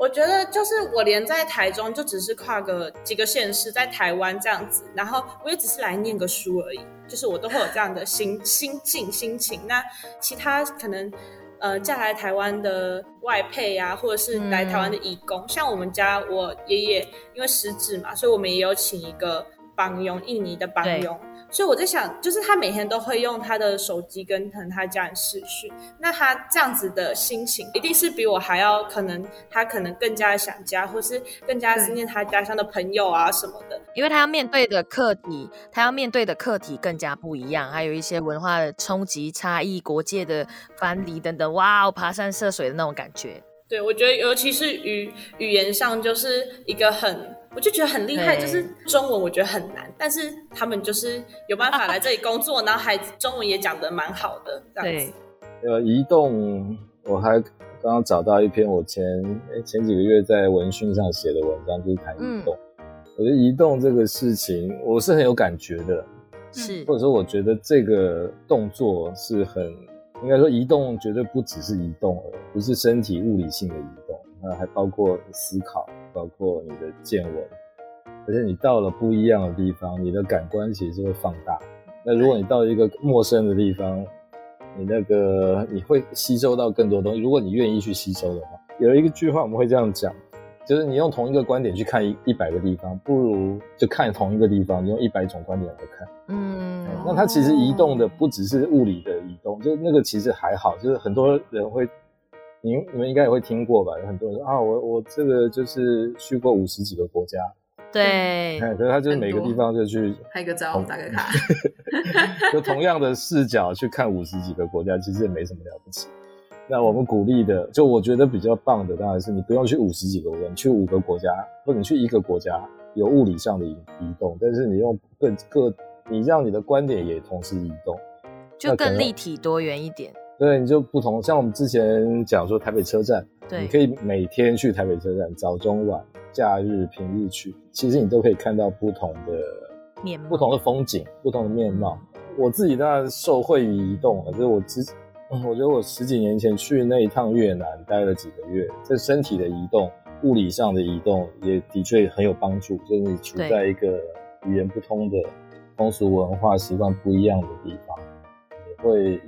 我觉得就是我连在台中就只是跨个几个县市，在台湾这样子，然后我也只是来念个书而已，就是我都会有这样的心心境心情。那其他可能呃嫁来台湾的外配啊，或者是来台湾的义工，像我们家我爷爷因为失智嘛，所以我们也有请一个帮佣，印尼的帮佣。所以我在想，就是他每天都会用他的手机跟可能他家人视讯，那他这样子的心情，一定是比我还要可能，他可能更加想家，或是更加思念他家乡的朋友啊什么的。因为他要面对的课题，他要面对的课题更加不一样，还有一些文化的冲击、差异、国界的藩篱等等。哇，哦爬山涉水的那种感觉。对，我觉得尤其是语语言上，就是一个很。我就觉得很厉害，就是中文我觉得很难，但是他们就是有办法来这里工作，然后还中文也讲得蛮好的这样子。呃，移动，我还刚刚找到一篇我前前几个月在文讯上写的文章，就是谈移动。我觉得移动这个事情，我是很有感觉的，是。或者说我觉得这个动作是很应该说移动绝对不只是移动，不是身体物理性的移动，那还包括思考。包括你的见闻，而且你到了不一样的地方，你的感官其实会放大。那如果你到一个陌生的地方，你那个你会吸收到更多东西。如果你愿意去吸收的话，有一个句话我们会这样讲，就是你用同一个观点去看一一百个地方，不如就看同一个地方，你用一百种观点来看。嗯，那它其实移动的不只是物理的移动，就那个其实还好，就是很多人会。你你们应该也会听过吧？有很多人说啊，我我这个就是去过五十几个国家，对，可是他就是每个地方就去拍个照打个 [laughs] 卡，就同样的视角去看五十几个国家，其实也没什么了不起。那我们鼓励的，就我觉得比较棒的，当然是你不用去五十几个国家，你去五个国家，或者你去一个国家，有物理上的移移动，但是你用各各，你让你的观点也同时移动，就更立体多元一点。对，你就不同，像我们之前讲说台北车站，对，你可以每天去台北车站，早中晚，假日平日去，其实你都可以看到不同的面貌，不同的风景，不同的面貌。我自己当然受惠于移动了，就是我之，我觉得我十几年前去那一趟越南，待了几个月，这身体的移动，物理上的移动也的确很有帮助。就是你处在一个语言不通的、风俗文化习惯不一样的地方，你会。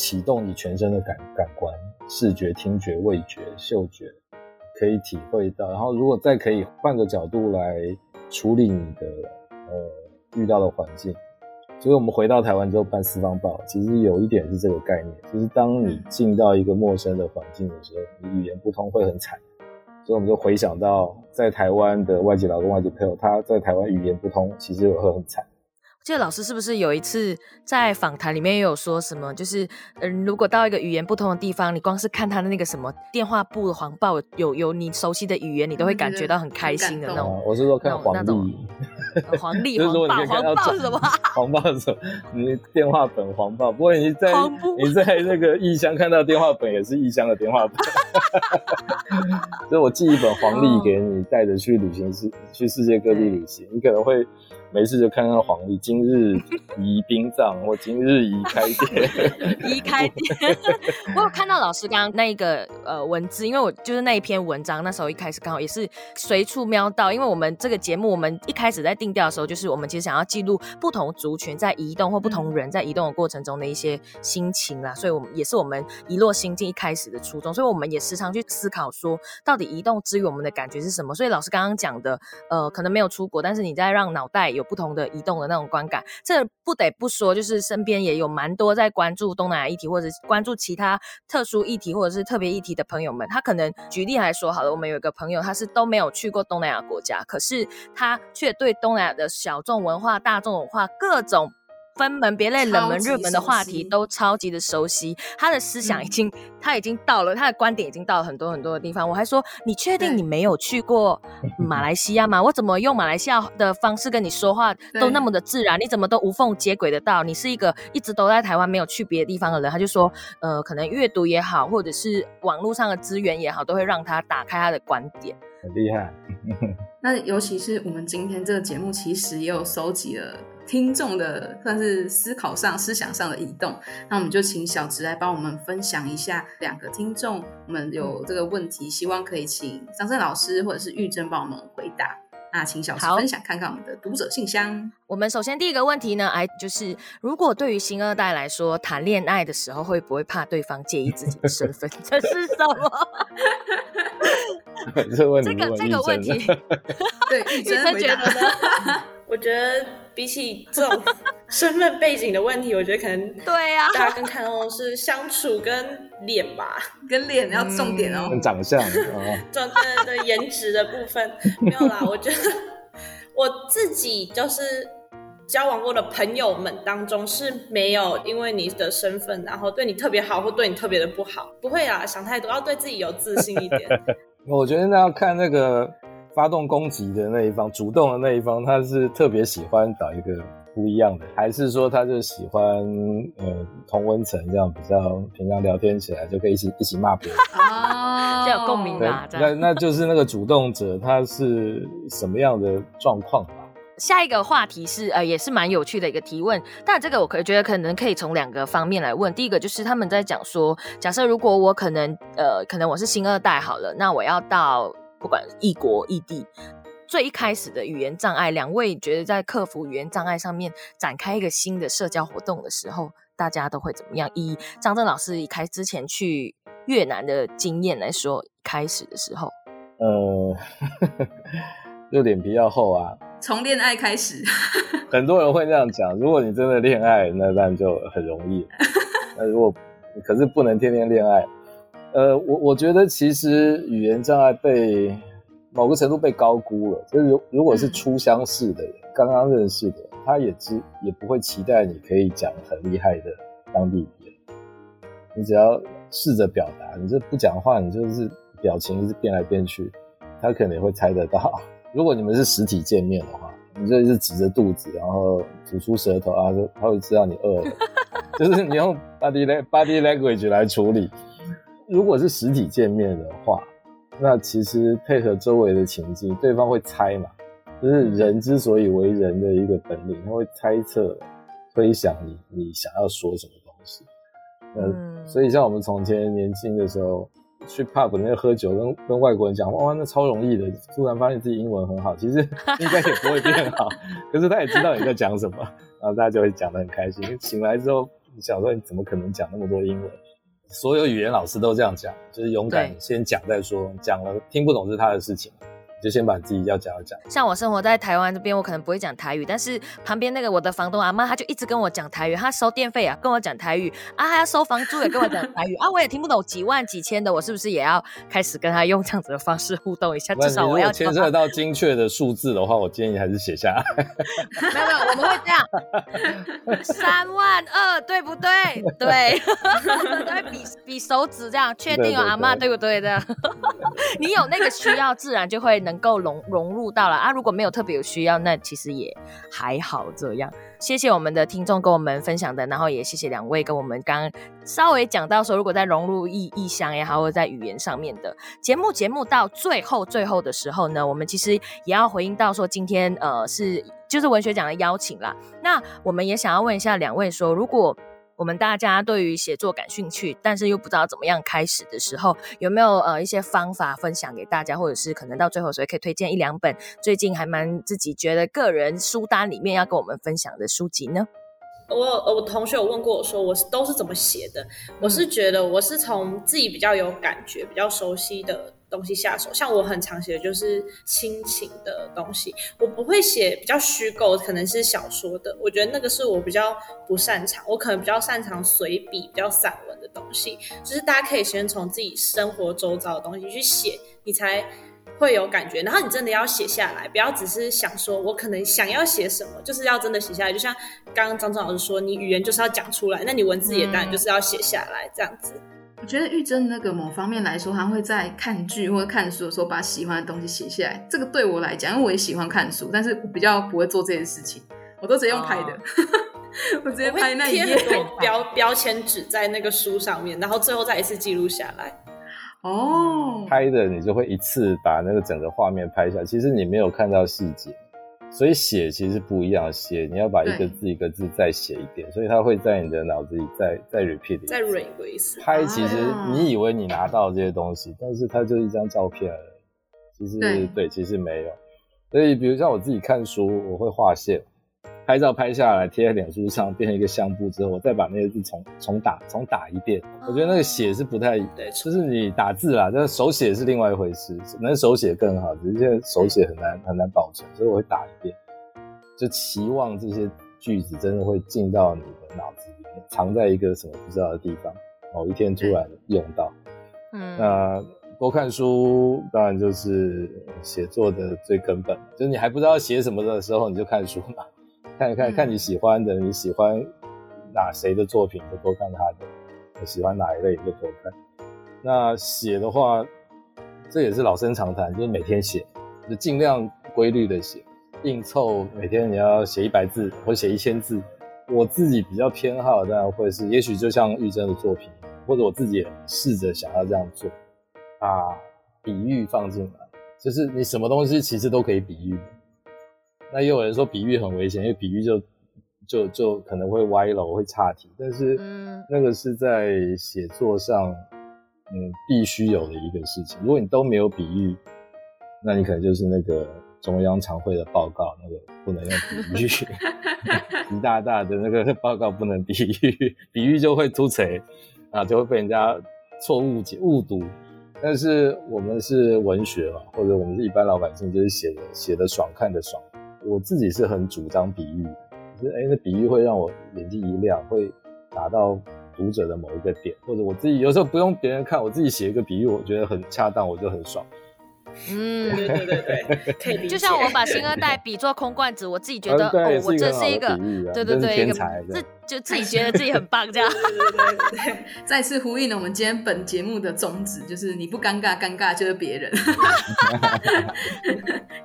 启动你全身的感感官，视觉、听觉、味觉、嗅觉，可以体会到。然后，如果再可以换个角度来处理你的呃遇到的环境，所以我们回到台湾之后办四方报，其实有一点是这个概念，就是当你进到一个陌生的环境的时候，你语言不通会很惨。所以我们就回想到在台湾的外籍劳工、外籍配偶，他在台湾语言不通，其实也会很惨。记得老师是不是有一次在访谈里面也有说什么？就是，嗯，如果到一个语言不通的地方，你光是看他的那个什么电话簿的黄报，有有你熟悉的语言，你都会感觉到很开心的那种。我是说看黄历，黄历 [laughs] 黄报黄报是什么？[laughs] 黄报是什么？你电话本黄报。不过你在你在那个异乡看到电话本，也是异乡的电话本。[laughs] 所以我寄一本黄历给你，带着去旅行世去世界各地旅行，你可能会。没事就看看黄历，今日宜殡葬，[laughs] 或今日宜开店。[laughs] 宜开店，[laughs] 我有看到老师刚刚那一个呃文字，因为我就是那一篇文章，那时候一开始刚好也是随处瞄到，因为我们这个节目，我们一开始在定调的时候，就是我们其实想要记录不同族群在移动或不同人在移动的过程中的一些心情啦，所以我们也是我们遗落心境一开始的初衷，所以我们也时常去思考说，到底移动之于我们的感觉是什么？所以老师刚刚讲的，呃，可能没有出国，但是你在让脑袋有。有不同的移动的那种观感，这不得不说，就是身边也有蛮多在关注东南亚议题，或者关注其他特殊议题，或者是特别议题的朋友们。他可能举例来说，好了，我们有一个朋友，他是都没有去过东南亚国家，可是他却对东南亚的小众文化、大众文化各种分门别类、冷门、热门的话题都超级的熟悉，他的思想已经，他已经到了，他的观点已经到了很多很多的地方。我还说，你确定你没有去过马来西亚吗？[laughs] 我怎么用马来西亚的方式跟你说话都那么的自然？你怎么都无缝接轨得到？你是一个一直都在台湾没有去别的地方的人。他就说，呃，可能阅读也好，或者是网络上的资源也好，都会让他打开他的观点。很厉害。[laughs] 那尤其是我们今天这个节目，其实也有收集了。听众的算是思考上、思想上的移动，那我们就请小植来帮我们分享一下两个听众我们有这个问题，希望可以请张震老师或者是玉珍帮我们回答。那请小直分享看看我们的读者信箱。我们首先第一个问题呢，哎，就是如果对于新二代来说，谈恋爱的时候会不会怕对方介意自己的身份？这是什么？[laughs] 这个问题，这个这个问题，对玉珍觉得呢？[laughs] 我觉得比起这种身份背景的问题，我觉得可能对呀，大家更看重的是相处跟脸吧，跟脸要重点哦，跟长相，长对对颜值的部分没有啦。我觉得我自己就是交往过的朋友们当中是没有因为你的身份，然后对你特别好或对你特别的不好，不会啊，想太多，要对自己有自信一点。[laughs] 我觉得那要看那个。发动攻击的那一方，主动的那一方，他是特别喜欢找一个不一样的，还是说他就喜欢呃同温层这样比较平常聊天起来就可以一起一起骂别人啊，就有共鸣啊？那那就是那个主动者他是什么样的状况吧？下一个话题是呃也是蛮有趣的一个提问，但这个我可觉得可能可以从两个方面来问。第一个就是他们在讲说，假设如果我可能呃可能我是新二代好了，那我要到。不管异国异地，最一开始的语言障碍，两位觉得在克服语言障碍上面展开一个新的社交活动的时候，大家都会怎么样？以张震老师一开之前去越南的经验来说，开始的时候，呃，就脸皮要厚啊。从恋爱开始，[laughs] 很多人会这样讲。如果你真的恋爱，那当然就很容易。[laughs] 那如果可是不能天天恋爱。呃，我我觉得其实语言障碍被某个程度被高估了。就是如如果是初相识的人，刚刚认识的，他也知也不会期待你可以讲很厉害的当地语言。你只要试着表达，你这不讲话，你就是表情一直变来变去，他可能也会猜得到。[laughs] 如果你们是实体见面的话，你这是指着肚子，然后吐出舌头啊，就他会知道你饿了。[laughs] 就是你用 body body language 来处理。如果是实体见面的话，那其实配合周围的情境，对方会猜嘛，就是人之所以为人的一个本领，他会猜测、推想你你想要说什么东西。嗯，所以像我们从前年轻的时候去 pub 那喝酒，跟跟外国人讲哇，那超容易的，突然发现自己英文很好，其实应该也不会变好，[laughs] 可是他也知道你在讲什么，然后大家就会讲得很开心。醒来之后，想说你怎么可能讲那么多英文？所有语言老师都这样讲，就是勇敢先讲再说，讲了听不懂是他的事情。就先把自己要讲的讲。像我生活在台湾这边，我可能不会讲台语，但是旁边那个我的房东阿妈，她就一直跟我讲台语，她收电费啊，跟我讲台语啊，还要收房租也跟我讲台语啊，我也听不懂几万几千的，我是不是也要开始跟她用这样子的方式互动一下？至少我要牵涉到精确的数字的话，我建议还是写下来。[laughs] 没有没有，我们会这样，[laughs] 三万二，对不对？对，[laughs] 会比比手指这样，确定哦，阿妈对不对？这样，你有那个需要，自然就会能能够融融入到了啊！如果没有特别有需要，那其实也还好这样。谢谢我们的听众跟我们分享的，然后也谢谢两位跟我们刚刚稍微讲到说，如果在融入异异乡也好，或者在语言上面的节目节目到最后最后的时候呢，我们其实也要回应到说，今天呃是就是文学奖的邀请啦。那我们也想要问一下两位说，如果我们大家对于写作感兴趣，但是又不知道怎么样开始的时候，有没有呃一些方法分享给大家，或者是可能到最后所以可以推荐一两本最近还蛮自己觉得个人书单里面要跟我们分享的书籍呢？我我同学有问过我说，我是都是怎么写的？我是觉得我是从自己比较有感觉、比较熟悉的。东西下手，像我很常写的就是亲情的东西，我不会写比较虚构，可能是小说的。我觉得那个是我比较不擅长，我可能比较擅长随笔、比较散文的东西。就是大家可以先从自己生活周遭的东西去写，你才会有感觉。然后你真的要写下来，不要只是想说我可能想要写什么，就是要真的写下来。就像刚刚张正老师说，你语言就是要讲出来，那你文字也当然就是要写下来，这样子。我觉得玉珍那个某方面来说，他会在看剧或者看书的时候把喜欢的东西写下来。这个对我来讲，因为我也喜欢看书，但是我比较不会做这件事情，我都直接用拍的。[laughs] 我直接拍那一页，标标签纸在那个书上面，然后最后再一次记录下来。哦，拍的你就会一次把那个整个画面拍下，其实你没有看到细节，所以写其实不一样，写你要把一个字一个字再写一遍，所以它会在你的脑子里再再 repeat，再 read 过一次。拍其实你以为你拿到这些东西，但是它就是一张照片而已，其实对，其实没有。所以比如像我自己看书，我会画线。拍照拍下来贴在脸书上，变成一个相簿之后，我再把那些字重重打重打一遍。我觉得那个写是不太对，就是你打字啦，但是手写是另外一回事，能手写更好，只是现在手写很难很难保存，所以我会打一遍，就期望这些句子真的会进到你的脑子里面，藏在一个什么不知道的地方，某一天突然用到。嗯，那多看书当然就是写作的最根本，就是你还不知道写什么的时候，你就看书嘛。看一看看你喜欢的，你喜欢哪谁的作品就多看他的，我喜欢哪一类就多看。那写的话，这也是老生常谈，就是每天写，就尽量规律的写，硬凑每天你要写一百字或写一千字。我自己比较偏好，当然会是，也许就像玉珍的作品，或者我自己也试着想要这样做，把比喻放进来，就是你什么东西其实都可以比喻。那也有人说比喻很危险，因为比喻就就就可能会歪楼、会岔题。但是，嗯，那个是在写作上，嗯，必须有的一个事情。如果你都没有比喻，那你可能就是那个中央常会的报告，那个不能用比喻，[laughs] 一大大的那个报告不能比喻，比喻就会出锤啊，就会被人家错误解、误读。但是我们是文学嘛，或者我们是一般老百姓，就是写的写的爽，看的爽。我自己是很主张比喻，就是哎，那比喻会让我眼睛一亮，会达到读者的某一个点，或者我自己有时候不用别人看，我自己写一个比喻，我觉得很恰当，我就很爽。嗯，对对对对，可以就像我把新二代比作空罐子，我自己觉得哦，我这是一个，对对对，一个这就自己觉得自己很棒，这样。对对对对，再次呼应了我们今天本节目的宗旨，就是你不尴尬，尴尬就是别人，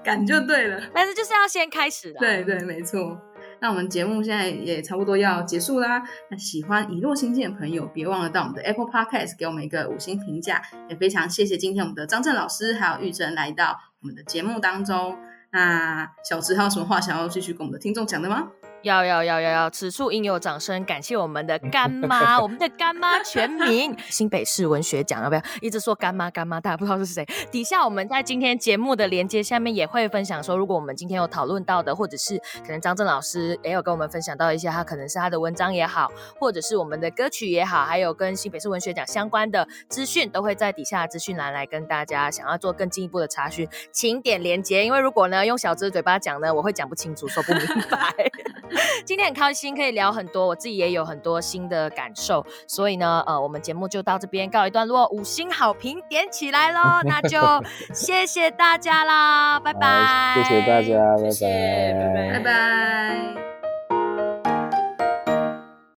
敢就对了。但是就是要先开始的，对对，没错。那我们节目现在也差不多要结束啦。那喜欢以落新见的朋友，别忘了到我们的 Apple Podcast 给我们一个五星评价。也非常谢谢今天我们的张震老师还有玉珍来到我们的节目当中。那小植还有什么话想要继续跟我们的听众讲的吗？要要要要要！此处应有掌声，感谢我们的干妈，[laughs] 我们的干妈全名新北市文学奖，要不要一直说干妈干妈？大家不知道是谁。底下我们在今天节目的连接下面也会分享说，如果我们今天有讨论到的，或者是可能张震老师也有跟我们分享到一些，他可能是他的文章也好，或者是我们的歌曲也好，还有跟新北市文学奖相关的资讯，都会在底下资讯栏来跟大家想要做更进一步的查询，请点连接，因为如果呢用小资嘴巴讲呢，我会讲不清楚，说不明白。[laughs] [laughs] 今天很开心，可以聊很多，我自己也有很多新的感受，所以呢，呃，我们节目就到这边告一段落，五星好评点起来喽，那就 [laughs] 谢谢大家啦，拜拜，谢谢大家，拜拜，拜拜。